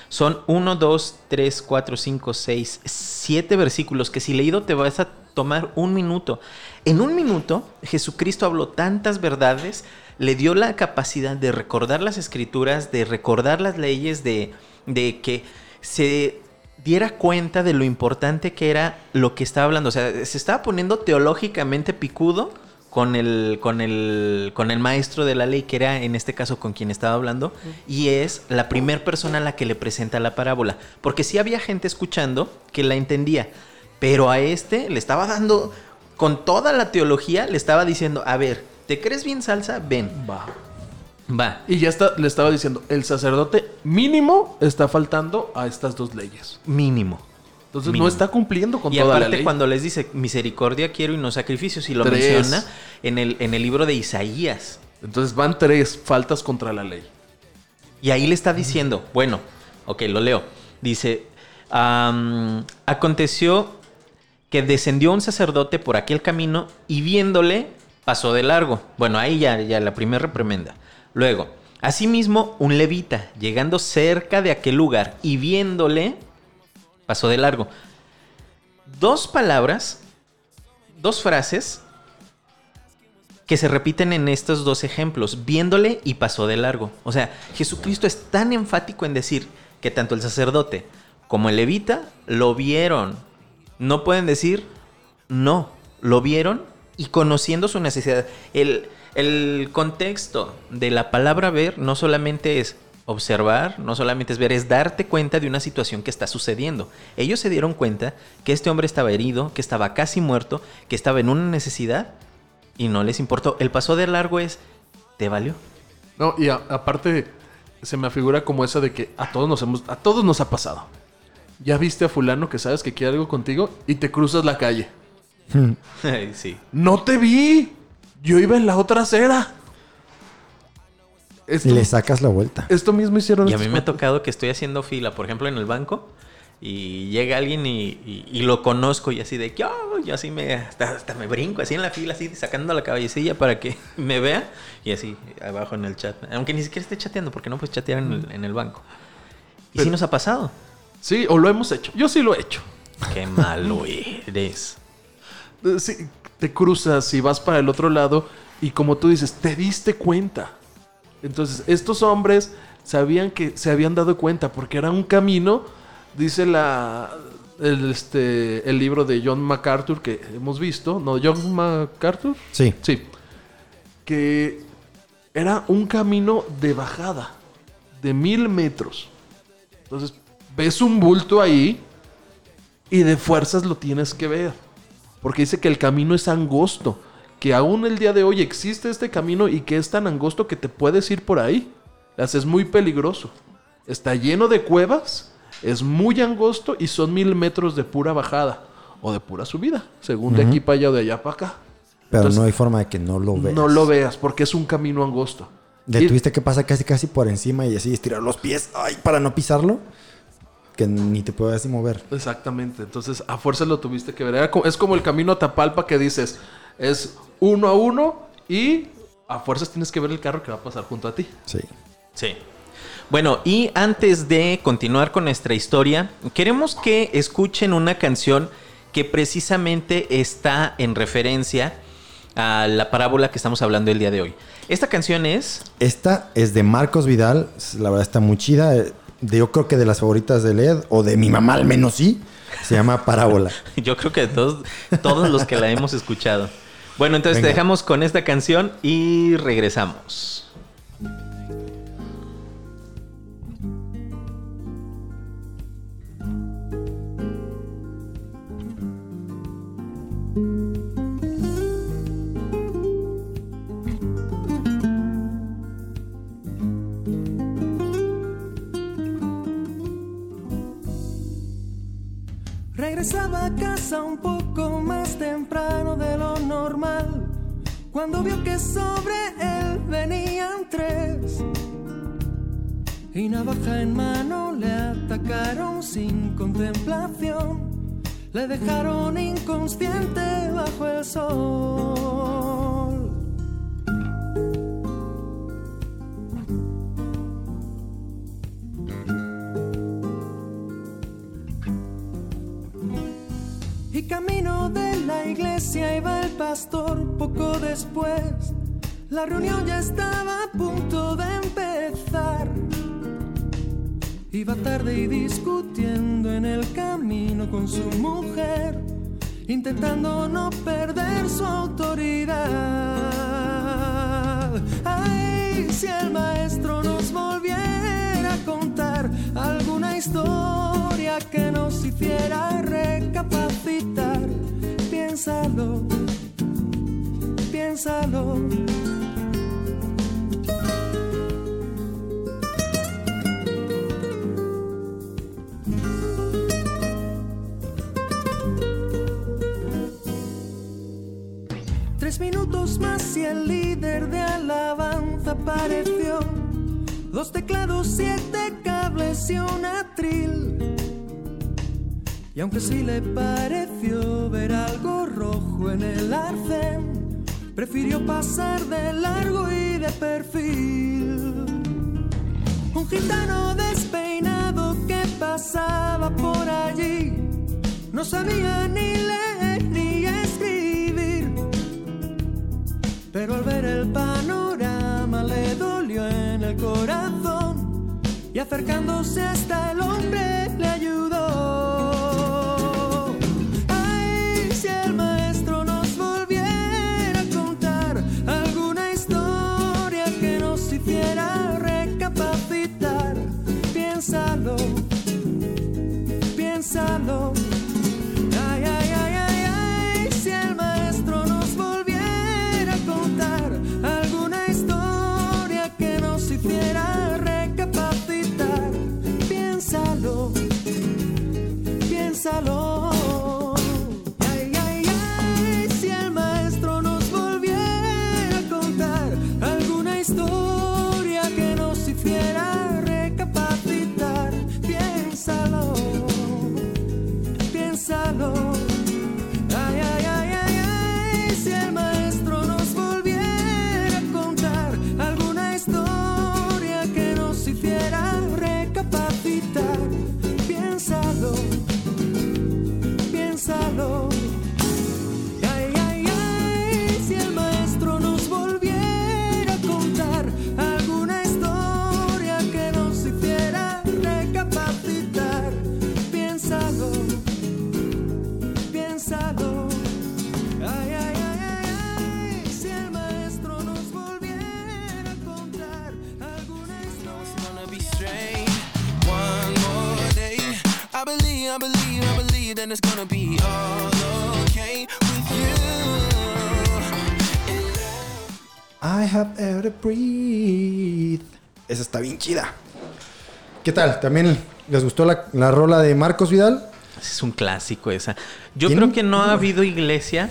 son 1, 2, 3, 4, 5, 6, 7 versículos que si leído te vas a tomar un minuto. En un minuto, Jesucristo habló tantas verdades, le dio la capacidad de recordar las escrituras, de recordar las leyes, de, de que se diera cuenta de lo importante que era lo que estaba hablando. O sea, se estaba poniendo teológicamente picudo con el, con el, con el maestro de la ley, que era en este caso con quien estaba hablando, y es la primera persona a la que le presenta la parábola. Porque sí había gente escuchando que la entendía, pero a este le estaba dando, con toda la teología, le estaba diciendo, a ver, ¿te crees bien salsa? Ven, Va. Va. Y ya está, le estaba diciendo, el sacerdote mínimo está faltando a estas dos leyes. Mínimo. Entonces Mínimo. no está cumpliendo con Y toda la aparte ley. cuando les dice misericordia quiero y no sacrificios, y lo Tres. menciona en el, en el libro de Isaías. Entonces van tres faltas contra la ley. Y ahí le está diciendo, bueno, ok, lo leo. Dice, aconteció que descendió un sacerdote por aquel camino y viéndole pasó de largo. Bueno, ahí ya, ya la primera reprimenda. Luego, asimismo, un levita, llegando cerca de aquel lugar y viéndole, pasó de largo. Dos palabras, dos frases que se repiten en estos dos ejemplos, viéndole y pasó de largo. O sea, Jesucristo es tan enfático en decir que tanto el sacerdote como el levita lo vieron. No pueden decir no, lo vieron y conociendo su necesidad. El, el contexto de la palabra ver no solamente es observar, no solamente es ver, es darte cuenta de una situación que está sucediendo. Ellos se dieron cuenta que este hombre estaba herido, que estaba casi muerto, que estaba en una necesidad y no les importó. El paso de largo es, ¿te valió? No, y a- aparte se me afigura como esa de que a todos nos hemos, a todos nos ha pasado. Ya viste a fulano que sabes que quiere algo contigo y te cruzas la calle. [laughs] Sí. No te vi. Yo iba en la otra acera. Esto, Y le sacas la vuelta. esto mismo hicieron Y a mí me ha tocado que estoy haciendo fila, por ejemplo, en el banco, y llega alguien y, y- y lo conozco y así de que, "Oh", yo así me, hasta, hasta me brinco así en la fila, así sacando la cabecilla para que [laughs] me vea, y así abajo en el chat. Aunque ni siquiera esté chateando, porque no puedes chatear en el, en el banco. Y sí Pero- nos ha pasado. Sí, o lo hemos hecho. Yo sí lo he hecho. Qué [laughs] malo eres. Sí, te cruzas y vas para el otro lado y como tú dices, te diste cuenta. Entonces, estos hombres sabían que se habían dado cuenta porque era un camino, dice la el, este, el libro de John MacArthur que hemos visto, no, John MacArthur, Sí. sí, que era un camino de bajada de mil metros. Entonces, ves un bulto ahí y de fuerzas lo tienes que ver. Porque dice que el camino es angosto. Que aún el día de hoy existe este camino y que es tan angosto que te puedes ir por ahí. Es muy peligroso. Está lleno de cuevas, es muy angosto y son mil metros de pura bajada o de pura subida, según de aquí para allá o de allá para acá. Pero Entonces, no hay forma de que no lo veas. No lo veas porque es un camino angosto. Le tuviste que pasar casi casi por encima y así estirar los pies ay, para no pisarlo. Que ni te puedas así mover. Exactamente. Entonces, a fuerza lo tuviste que ver. Es como el camino a Tapalpa que dices, es uno a uno y a fuerzas tienes que ver el carro que va a pasar junto a ti. Sí. Sí. Bueno, y antes de continuar con nuestra historia, queremos que escuchen una canción que precisamente está en referencia a la parábola que estamos hablando el día de hoy. Esta canción es Esta es de Marcos Vidal. La verdad está muy chida. De- yo creo que de las favoritas de Led, o de mi mamá al menos sí. Se llama Parábola. [laughs] Yo creo que de todos, todos los que la hemos escuchado. Bueno, entonces te dejamos con esta canción y regresamos. Regresaba a casa un poco más temprano de lo normal, cuando vio que sobre él venían tres. Y navaja en mano le atacaron sin contemplación, le dejaron inconsciente bajo el sol. Camino de la iglesia iba el pastor poco después. La reunión ya estaba a punto de empezar. Iba tarde y discutiendo en el camino con su mujer, intentando no perder su autoridad. Ay, si el maestro nos volviera a contar alguna historia que nos hiciera recapacitar, piénsalo, piénsalo. Tres minutos más y el líder de alabanza apareció. Dos teclados, siete cables y un atril. Y aunque sí le pareció ver algo rojo en el arcén, prefirió pasar de largo y de perfil. Un gitano despeinado que pasaba por allí, no sabía ni leer ni escribir. Pero al ver el panorama le dolió en el corazón y acercándose hasta el hombre le piénsalo. Está bien chida. ¿Qué tal? ¿También les gustó la, la rola de Marcos Vidal? Es un clásico esa. Yo ¿Tiene creo que no ha habido iglesia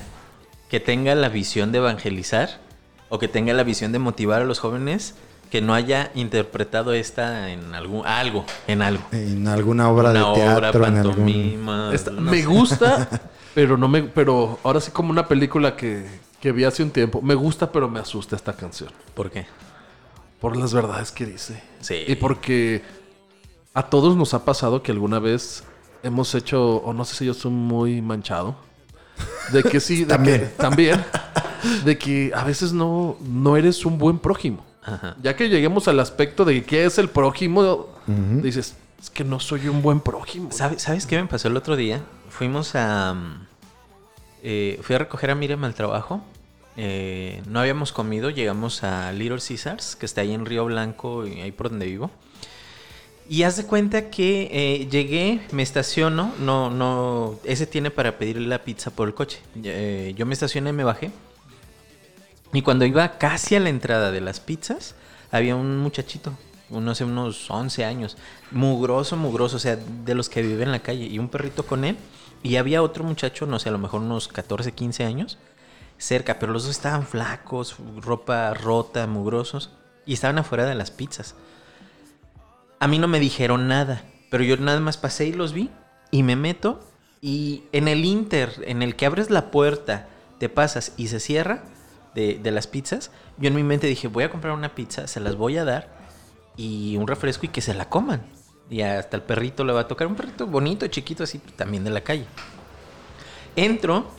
que tenga la visión de evangelizar o que tenga la visión de motivar a los jóvenes que no haya interpretado esta en algún algo, en algo. En alguna obra Una de teatro, obra, en algún... pantomima. Esta- no me sé. gusta, [laughs] pero no me. Pero ahora sí, como una película que, que vi hace un tiempo. Me gusta, pero me asusta esta canción. ¿Por qué? Por las verdades que dice. Sí. Y porque a todos nos ha pasado que alguna vez hemos hecho, o no sé si yo soy muy manchado, de que sí, de También. que- también, de que a veces no, no eres un buen prójimo. Ajá. Ya que lleguemos al aspecto de qué es el prójimo, dices, es que no soy un buen prójimo. ¿Sabe- ¿Sabes qué me pasó el otro día? Fuimos a... mm, eh, fui a recoger a Miriam al trabajo. Eh, no habíamos comido, llegamos a Little Caesars, que está ahí en Río Blanco, y ahí por donde vivo. Y haz de cuenta que eh, llegué, me estaciono, no, no, ese tiene para pedirle la pizza por el coche. Eh, yo me estacioné, me bajé. Y cuando iba casi a la entrada de las pizzas, había un muchachito, no sé, unos 11 años, mugroso, mugroso, o sea, de los que viven en la calle, y un perrito con él. Y había otro muchacho, no sé, a lo mejor unos 14, 15 años, cerca, pero los dos estaban flacos, ropa rota, mugrosos, y estaban afuera de las pizzas. A mí no me dijeron nada, pero yo nada más pasé y los vi y me meto y en el inter, en el que abres la puerta, te pasas y se cierra de, de las pizzas, yo en mi mente dije, voy a comprar una pizza, se las voy a dar y un refresco y que se la coman. Y hasta el perrito le va a tocar, un perrito bonito, chiquito, así también de la calle. Entro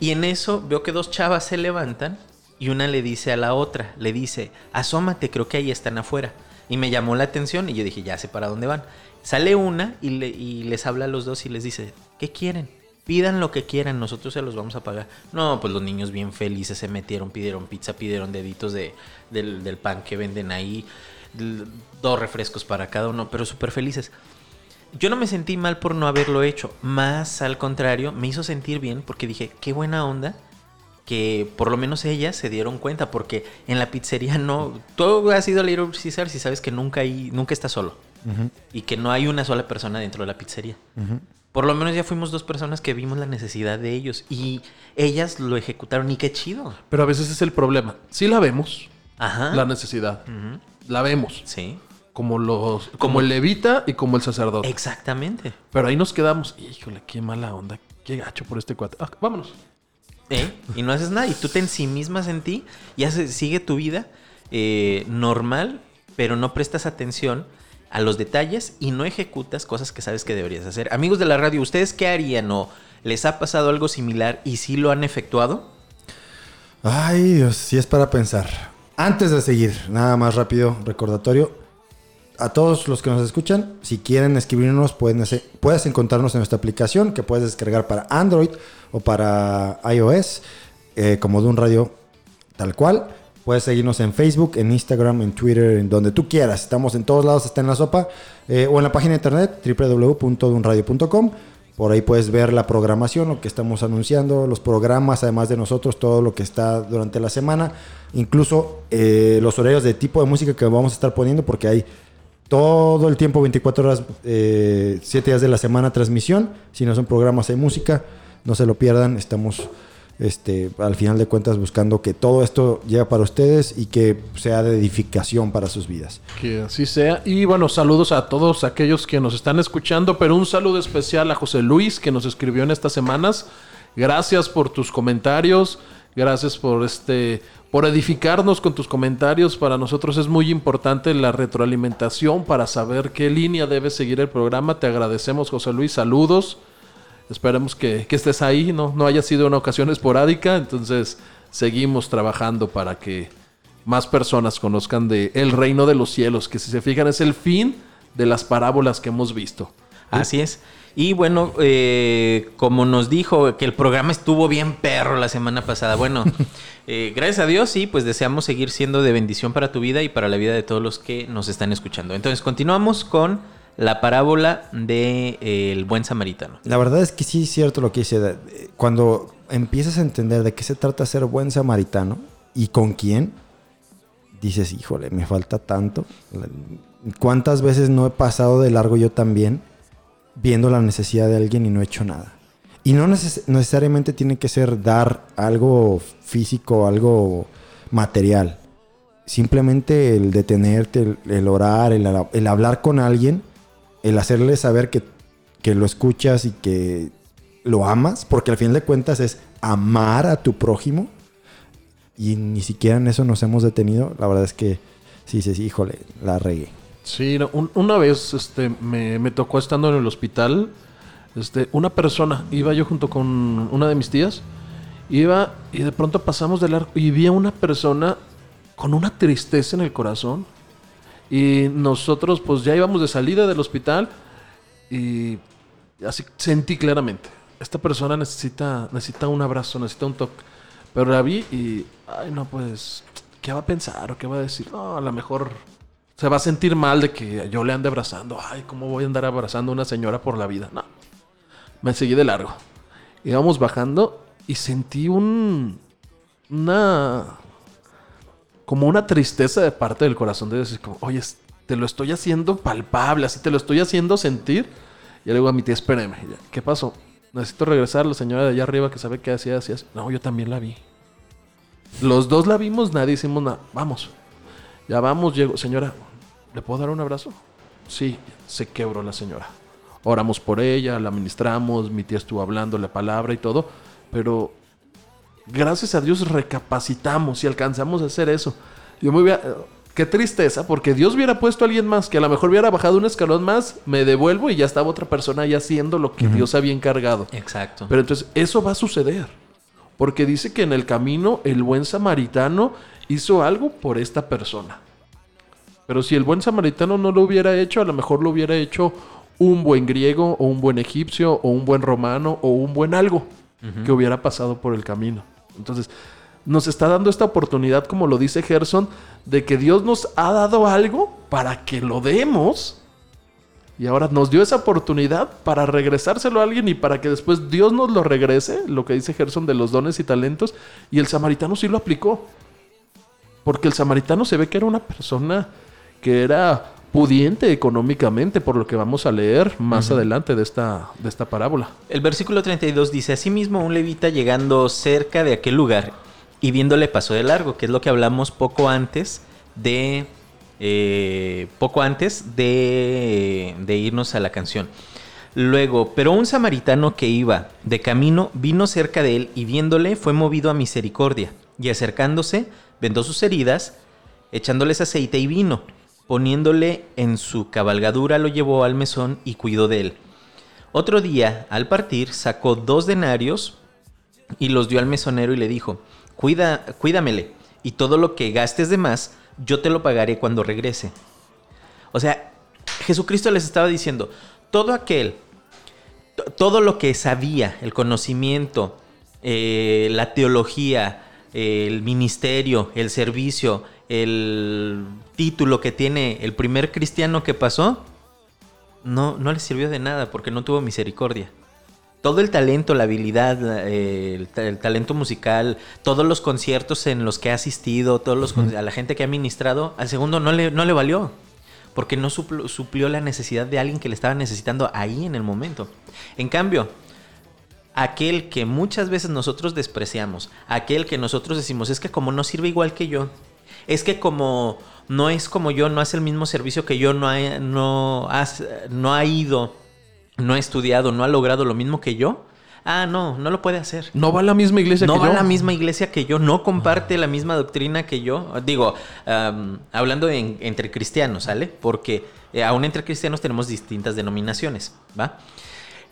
y en eso veo que dos chavas se levantan y una le dice a la otra, le dice, asómate, creo que ahí están afuera. Y me llamó la atención y yo dije, ya sé para dónde van. Sale una y, le- y les habla a los dos y les dice, ¿qué quieren? Pidan lo que quieran, nosotros se los vamos a pagar. No, pues los niños bien felices se metieron, pidieron pizza, pidieron deditos de, del, del pan que venden ahí, dos refrescos para cada uno, pero súper felices. Yo no me sentí mal por no haberlo hecho, más al contrario, me hizo sentir bien porque dije, qué buena onda que por lo menos ellas se dieron cuenta, porque en la pizzería no, tú has ido a Little Caesars y sabes que nunca, hay, nunca estás solo y que no hay una sola persona dentro de la pizzería. Por lo menos ya fuimos dos personas que vimos la necesidad de ellos y ellas lo ejecutaron y qué chido. Pero a veces es el problema. Sí la vemos, Ajá. la necesidad. La vemos. Sí, Como los, como, Como- el levita y como el sacerdote. exactamente. Pero ahí nos quedamos. Híjole, qué mala onda. Qué gacho por este cuate. Ah, vámonos. ¿Eh? Y no haces nada. Y tú te ensimismas en ti y haces, sigue tu vida eh, normal, pero no prestas atención a los detalles y no ejecutas cosas que sabes que deberías hacer. Amigos de la radio, ¿ustedes qué harían o les ha pasado algo similar y sí lo han efectuado? Ay, Dios, sí es para pensar. Antes de seguir, nada más rápido, recordatorio. A todos los que nos escuchan, si quieren escribirnos, pueden puedes encontrarnos en nuestra aplicación que puedes descargar para Android o para iOS, eh, como de un radio tal cual. Puedes seguirnos en Facebook, en Instagram, en Twitter, en donde tú quieras. Estamos en todos lados, está en la sopa. eh, o en la página de internet www.dunradio.com. Por ahí puedes ver la programación, lo que estamos anunciando, los programas, además de nosotros, todo lo que está durante la semana. Incluso eh, los horarios de tipo de música que vamos a estar poniendo, porque hay todo el tiempo, 24 horas, 7 días de la semana transmisión. Si no son programas, hay música. No se lo pierdan. Estamos, este, al final de cuentas, buscando que todo esto llegue para ustedes y que sea de edificación para sus vidas. Que así sea. Y bueno, saludos a todos aquellos que nos están escuchando, pero un saludo especial a José Luis que nos escribió en estas semanas. Gracias por tus comentarios. Gracias por este por edificarnos con tus comentarios. Para nosotros es muy importante la retroalimentación para saber qué línea debe seguir el programa. Te agradecemos, José Luis. Saludos. Esperemos que, que estés ahí, ¿no? no haya sido una ocasión esporádica. Entonces, seguimos trabajando para que más personas conozcan de el reino de los cielos, que si se fijan es el fin de las parábolas que hemos visto. Así es. Y bueno, eh, como nos dijo que el programa estuvo bien perro la semana pasada, bueno, [laughs] eh, gracias a Dios, sí, pues deseamos seguir siendo de bendición para tu vida y para la vida de todos los que nos están escuchando. Entonces, continuamos con la parábola de eh, buen samaritano. La verdad es que sí es cierto lo que dice. Cuando empiezas a entender de qué se trata ser buen samaritano y con quién, dices, híjole, me falta tanto. ¿Cuántas veces no he pasado de largo yo también viendo la necesidad de alguien y no he hecho nada? Y no neces- necesariamente tiene que ser dar algo físico, algo material. Simplemente el detenerte, el, orar, el, hablar con alguien, el hacerle saber que, que lo escuchas y que lo amas, porque al fin de cuentas es amar a tu prójimo. Y ni siquiera en eso nos hemos detenido. La verdad es que sí, sí, sí, híjole, la regué. Sí, una vez este, me, me tocó estando en el hospital, este, una persona, iba yo junto con una de mis tías, iba y de pronto pasamos del arco y vi a una persona con una tristeza en el corazón. Y nosotros pues ya íbamos de salida del hospital y así sentí claramente, esta persona necesita, necesita un abrazo, necesita un toque. Pero la vi y, ay no, pues, ¿qué va a pensar o qué va a decir? No, a lo mejor se va a sentir mal de que yo le ande abrazando. Ay, ¿cómo voy a andar abrazando a una señora por la vida? No. Me seguí de largo. Íbamos bajando y sentí un. Una. Como una tristeza de parte del corazón de decir, como, oye, te lo estoy haciendo palpable, así te lo estoy haciendo sentir. Y le digo a mi tía, espéreme. ¿Qué pasó? Necesito regresar. La señora de allá arriba que sabe qué hacía, hacía. así". No, yo también la vi. Los dos la vimos, nadie hicimos nada. Vamos. Ya vamos, llego. Señora, ¿le puedo dar un abrazo? Sí, se quebró la señora. Oramos por ella, la ministramos, mi tía estuvo hablando la palabra y todo, pero gracias a Dios recapacitamos y alcanzamos a hacer eso. Yo me hubiera... Qué tristeza, porque Dios hubiera puesto a alguien más que a lo mejor hubiera bajado un escalón más, me devuelvo y ya estaba otra persona ahí haciendo lo que Dios había encargado. Exacto. Pero entonces eso va a suceder. Porque dice que en el camino el buen samaritano hizo algo por esta persona. Pero si el buen samaritano no lo hubiera hecho, a lo mejor lo hubiera hecho un buen griego o un buen egipcio o un buen romano o un buen algo que hubiera pasado por el camino. Entonces, nos está dando esta oportunidad, como lo dice Gerson, de que Dios nos ha dado algo para que lo demos y ahora nos dio esa oportunidad para regresárselo a alguien y para que después Dios nos lo regrese, lo que dice Gerson de los dones y talentos, y el samaritano sí lo aplicó. Porque el samaritano se ve que era una persona que era pudiente económicamente, por lo que vamos a leer más adelante de esta, de esta parábola. El versículo 32 dice, Asimismo un levita llegando cerca de aquel lugar y viéndole pasó de largo, que es lo que hablamos poco antes de... eh, poco antes de, de irnos a la canción. Luego, pero un samaritano que iba de camino vino cerca de él y viéndole fue movido a misericordia y acercándose vendó sus heridas, echándoles aceite y vino, poniéndole en su cabalgadura lo llevó al mesón y cuidó de él. Otro día, al partir, sacó dos denarios y los dio al mesonero y le dijo, Cuida, cuídamele, y todo lo que gastes de más, yo te lo pagaré cuando regrese. O sea, Jesucristo les estaba diciendo, todo aquel, to- todo lo que sabía, el conocimiento, eh, la teología, el ministerio, el servicio, el título que tiene el primer cristiano que pasó, no, no le sirvió de nada porque no tuvo misericordia. Todo el talento, la habilidad, eh, el, ta- el talento musical, todos los conciertos en los que ha asistido, todos los a la gente que ha ministrado, al segundo no le, no le valió. Porque no supl- suplió la necesidad de alguien que le estaba necesitando ahí en el momento. En cambio, aquel que muchas veces nosotros despreciamos, aquel que nosotros decimos, es que como no sirve igual que yo, es que como no es como yo, no hace el mismo servicio que yo, no ha, no has- no ha ido, no ha estudiado, no ha logrado lo mismo que yo, ah, no, no lo puede hacer. No va a la misma iglesia No que va yo. a la misma iglesia que yo, no comparte la misma doctrina que yo. Digo, hablando en- entre cristianos, ¿sale? Porque eh, aún entre cristianos tenemos distintas denominaciones, ¿va?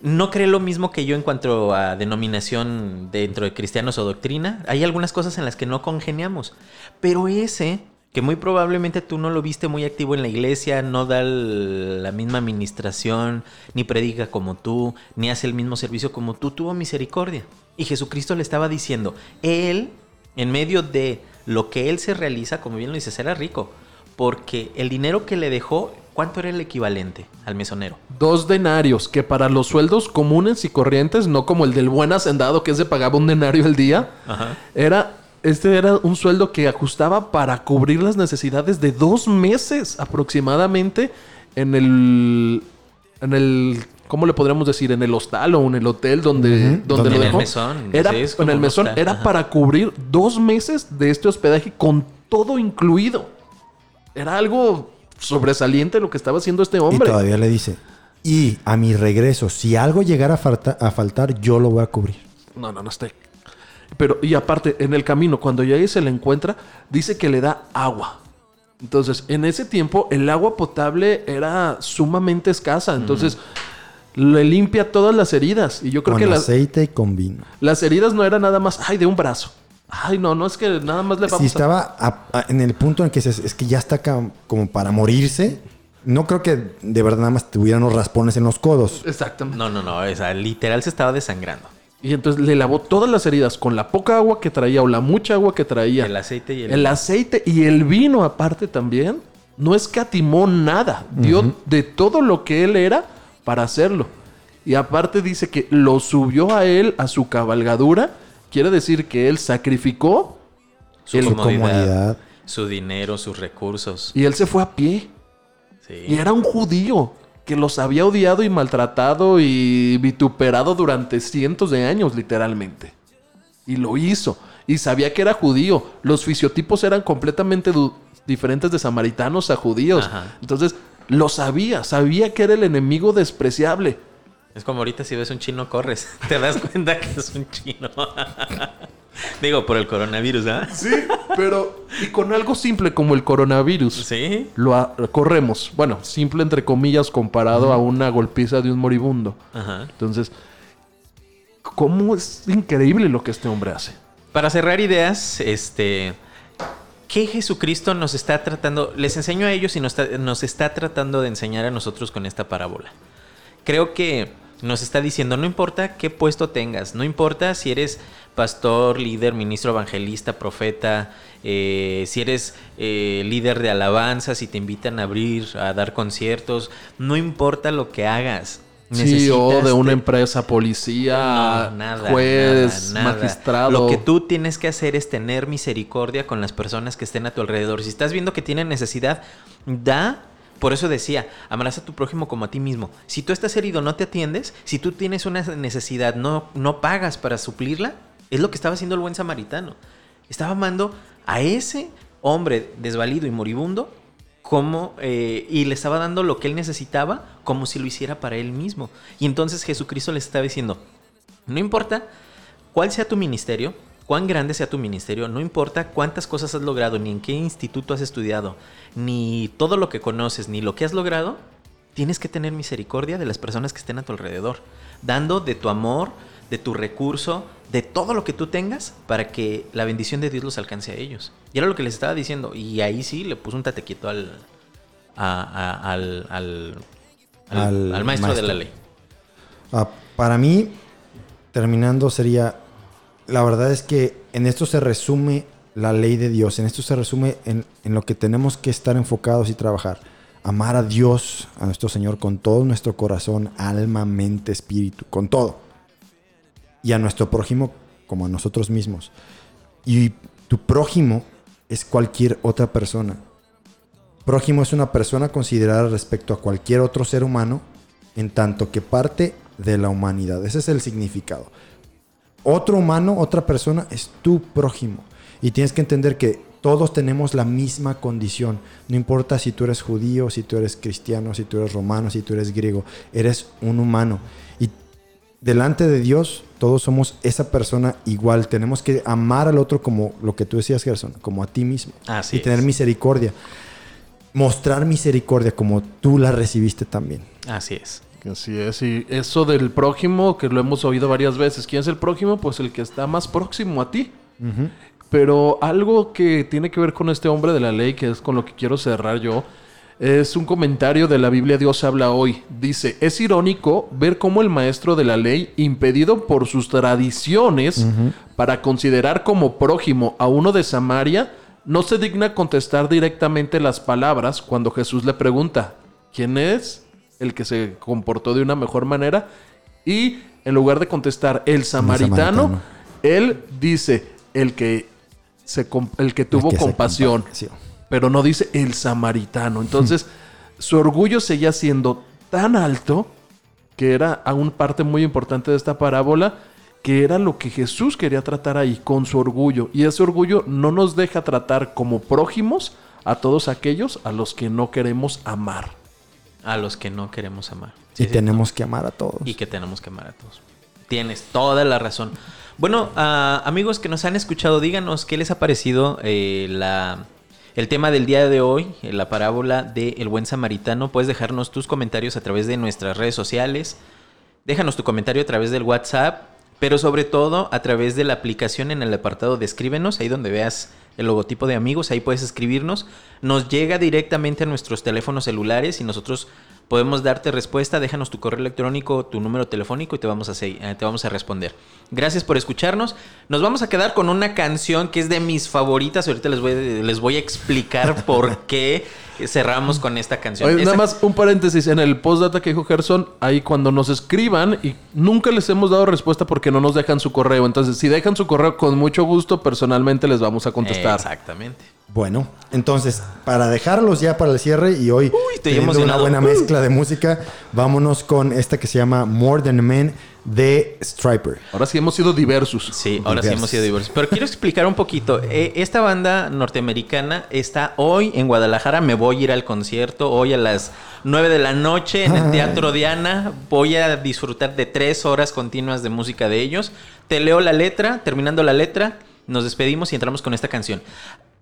No cree lo mismo que yo en cuanto a denominación dentro de cristianos o doctrina. Hay algunas cosas en las que no congeniamos. Pero ese, que muy probablemente tú no lo viste muy activo en la iglesia, no da el- la misma administración, ni predica como tú, ni hace el mismo servicio como tú, tuvo misericordia. Y Jesucristo le estaba diciendo, Él, en medio de lo que Él se realiza, como bien lo dices, era rico. Porque el dinero que le dejó, ¿cuánto era el equivalente al mesonero? Dos denarios, que para los sueldos comunes y corrientes, no como el del buen hacendado que se pagaba un denario al día, era este era un sueldo que ajustaba para cubrir las necesidades de dos meses aproximadamente en el en el ¿cómo le podríamos decir? En el hostal o en el hotel donde, donde En lo el dejó. mesón, Era, sí, es en el mesón hostal, era ajá. para cubrir dos meses de este hospedaje con todo incluido. Era algo sobresaliente lo que estaba haciendo este Y hombre. todavía le dice, y a mi regreso, si algo llegara a, falta- a faltar, yo lo voy a cubrir. No, no, no está. Pero, y aparte, en el camino, cuando ya ahí se le encuentra, dice que le da agua. Entonces, en ese tiempo, el agua potable era sumamente escasa. Entonces, le limpia todas las heridas. Y yo creo con que las, aceite y con vino. las heridas no eran nada más, ay, de un brazo. Ay, no, no es que nada más le vamos Si a... estaba a- a- en el punto en que se- es que ya está ca- como para morirse, no creo que de verdad nada más tuviera unos raspones en los codos. Exactamente. No, no, no. O sea, literal se estaba desangrando. Y entonces le lavó todas las heridas con la poca agua que traía o la mucha agua que traía. El aceite y el... El aceite y el vino aparte también. No escatimó nada. Dio de todo lo que él era para hacerlo. Y aparte dice que lo subió a él a su cabalgadura. Quiere decir que él sacrificó su el- comodidad, comodidad. su dinero, sus recursos. y él se fue a pie. Sí. Y era un judío que los había odiado y maltratado y vituperado durante cientos de años, literalmente. Y lo hizo. Y sabía que era judío. Los fisiotipos eran completamente diferentes de samaritanos a judíos. Ajá. Entonces, lo sabía. Sabía que era el enemigo despreciable. Es como ahorita si ves un chino corres. [laughs] Te das cuenta que es un chino. [laughs] [laughs] Digo, por el coronavirus, ¿ah? Sí, pero... Y con algo simple como el coronavirus. Sí. Lo a- corremos. Bueno, simple entre comillas comparado a una golpiza de un moribundo. Ajá. Entonces, ¿cómo es increíble lo que este hombre hace? Para cerrar ideas, este. ¿Qué Jesucristo nos está tratando? Les enseño a ellos y nos está, nos está tratando de enseñar a nosotros con esta parábola. Creo que nos está diciendo, no importa qué puesto tengas, no importa si eres pastor, líder, ministro, evangelista, profeta, eh, si eres eh, líder de alabanza, si te invitan a abrir, a dar conciertos, no importa lo que hagas. De necesitas una de- empresa, policía, no, nada, juez, nada, nada. magistrado. Lo que tú tienes que hacer es tener misericordia con las personas que estén a tu alrededor. Si estás viendo que tienen necesidad, da. Por eso decía, amarás a tu prójimo como a ti mismo. Si tú estás herido, no te atiendes. Si tú tienes una necesidad, no, no pagas para suplirla. Es lo que estaba haciendo el buen samaritano. Estaba amando a ese hombre desvalido y moribundo como, eh, y le estaba dando lo que él necesitaba como si lo hiciera para él mismo. Y entonces Jesucristo le estaba diciendo, no importa cuál sea tu ministerio, cuán grande sea tu ministerio, no importa cuántas cosas has logrado, ni en qué instituto has estudiado, ni todo lo que conoces, ni lo que has logrado, tienes que tener misericordia de las personas que estén a tu alrededor, dando de tu amor, de tu recurso, de todo lo que tú tengas para que la bendición de Dios los alcance a ellos. Y era lo que les estaba diciendo. Y ahí sí le puso un tatequito al, a- a- al, al, al- maestro, de la ley. Ah, para mí, terminando, sería. La verdad es que en esto se resume la ley de Dios. En esto se resume en, en lo que tenemos que estar enfocados y trabajar. Amar a Dios, a nuestro Señor, con todo nuestro corazón, alma, mente, espíritu, con todo. Y a nuestro prójimo como a nosotros mismos. Y tu prójimo es cualquier otra persona. Prójimo es una persona considerada respecto a cualquier otro ser humano en tanto que parte de la humanidad. Ese es el significado. Otro humano, otra persona es tu prójimo. Y tienes que entender que todos tenemos la misma condición. No importa si tú eres judío, si tú eres cristiano, si tú eres romano, si tú eres griego. Eres un humano. Delante de Dios todos somos esa persona igual. Tenemos que amar al otro como lo que tú decías, Gerson, como a ti mismo. Así y tener es. misericordia. Mostrar misericordia como tú la recibiste también. Así es. Así es, y eso del prójimo, que lo hemos oído varias veces. ¿Quién es el prójimo? Pues el que está más próximo a ti. Pero algo que tiene que ver con este hombre de la ley, que es con lo que quiero cerrar yo, es un comentario de la Biblia Dios habla hoy. Dice, es irónico ver cómo el maestro de la ley, impedido por sus tradiciones para considerar como prójimo a uno de Samaria, no se digna contestar directamente las palabras cuando Jesús le pregunta, quién es el que se comportó de una mejor manera. Y en lugar de contestar el samaritano, samaritano. él dice el que, se, el que tuvo El que se compasión. Pero no dice el samaritano. Entonces, su orgullo seguía siendo tan alto que era aún parte muy importante de esta parábola, que era lo que Jesús quería tratar ahí, con su orgullo. Y ese orgullo no nos deja tratar como prójimos a todos aquellos a los que no queremos amar. A los que no queremos amar. Y Sí, tenemos que amar a todos. Y que tenemos que amar a todos. Tienes toda la razón. Bueno, ah, amigos que nos han escuchado, díganos qué les ha parecido eh, la, el tema del día de hoy, eh, la parábola de El Buen Samaritano. Puedes dejarnos tus comentarios a través de nuestras redes sociales. Déjanos tu comentario a través del WhatsApp, pero sobre todo a través de la aplicación en el apartado de escríbenos, ahí donde veas el logotipo de amigos, ahí puedes escribirnos. Nos llega directamente a nuestros teléfonos celulares y nosotros podemos darte respuesta. Déjanos tu correo electrónico, tu número telefónico y te vamos a, eh, te vamos a responder. Gracias por escucharnos. Nos vamos a quedar con una canción que es de mis favoritas. Ahorita les voy, les voy a explicar [laughs] por qué cerramos con esta canción. Oye, nada más un paréntesis en el postdata que dijo Gerson, ahí cuando nos escriban y nunca les hemos dado respuesta porque no nos dejan su correo. Entonces, si dejan su correo con mucho gusto, personalmente les vamos a contestar. Exactamente. Bueno, entonces, para dejarlos ya para el cierre y hoy estoy teniendo una buena mezcla de música, vámonos con esta que se llama More Than a Man de Striper. Ahora sí hemos sido diversos. Sí, ahora sí hemos sido diversos. Pero quiero explicar un poquito. Eh, esta banda norteamericana está hoy en Guadalajara. Me voy a ir al concierto hoy a las 9 de la noche en el Teatro Diana. Voy a disfrutar de tres horas continuas de música de ellos. Te leo la letra. Terminando la letra, nos despedimos y entramos con esta canción.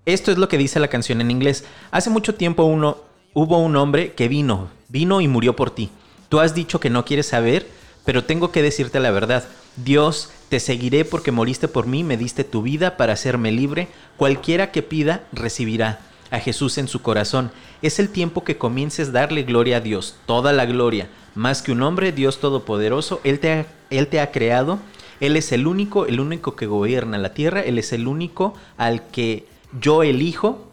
Esto es lo que dice la canción en inglés. Hace mucho tiempo uno, hubo un hombre que vino, vino y murió por ti. Tú has dicho que no quieres saber, pero tengo que decirte la verdad. Dios, te seguiré porque moriste por mí, me diste tu vida para hacerme libre. Cualquiera que pida, recibirá a Jesús en su corazón. Es el tiempo que comiences darle gloria a Dios, toda la gloria. Más que un hombre, Dios Todopoderoso, Él te ha, Él te ha creado. Él es el único, el único que gobierna la tierra. Él es el único al que yo elijo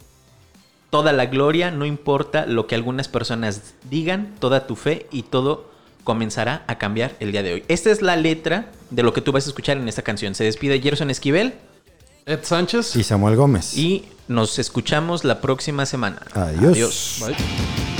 toda la gloria, no importa lo que algunas personas digan, toda tu fe y todo comenzará a cambiar el día de hoy. Esta es la letra de lo que tú vas a escuchar en esta canción. Se despide Gerson Esquivel Ed Sánchez. Y Samuel Gómez. y nos escuchamos la próxima semana. Adiós. Adiós. Bye.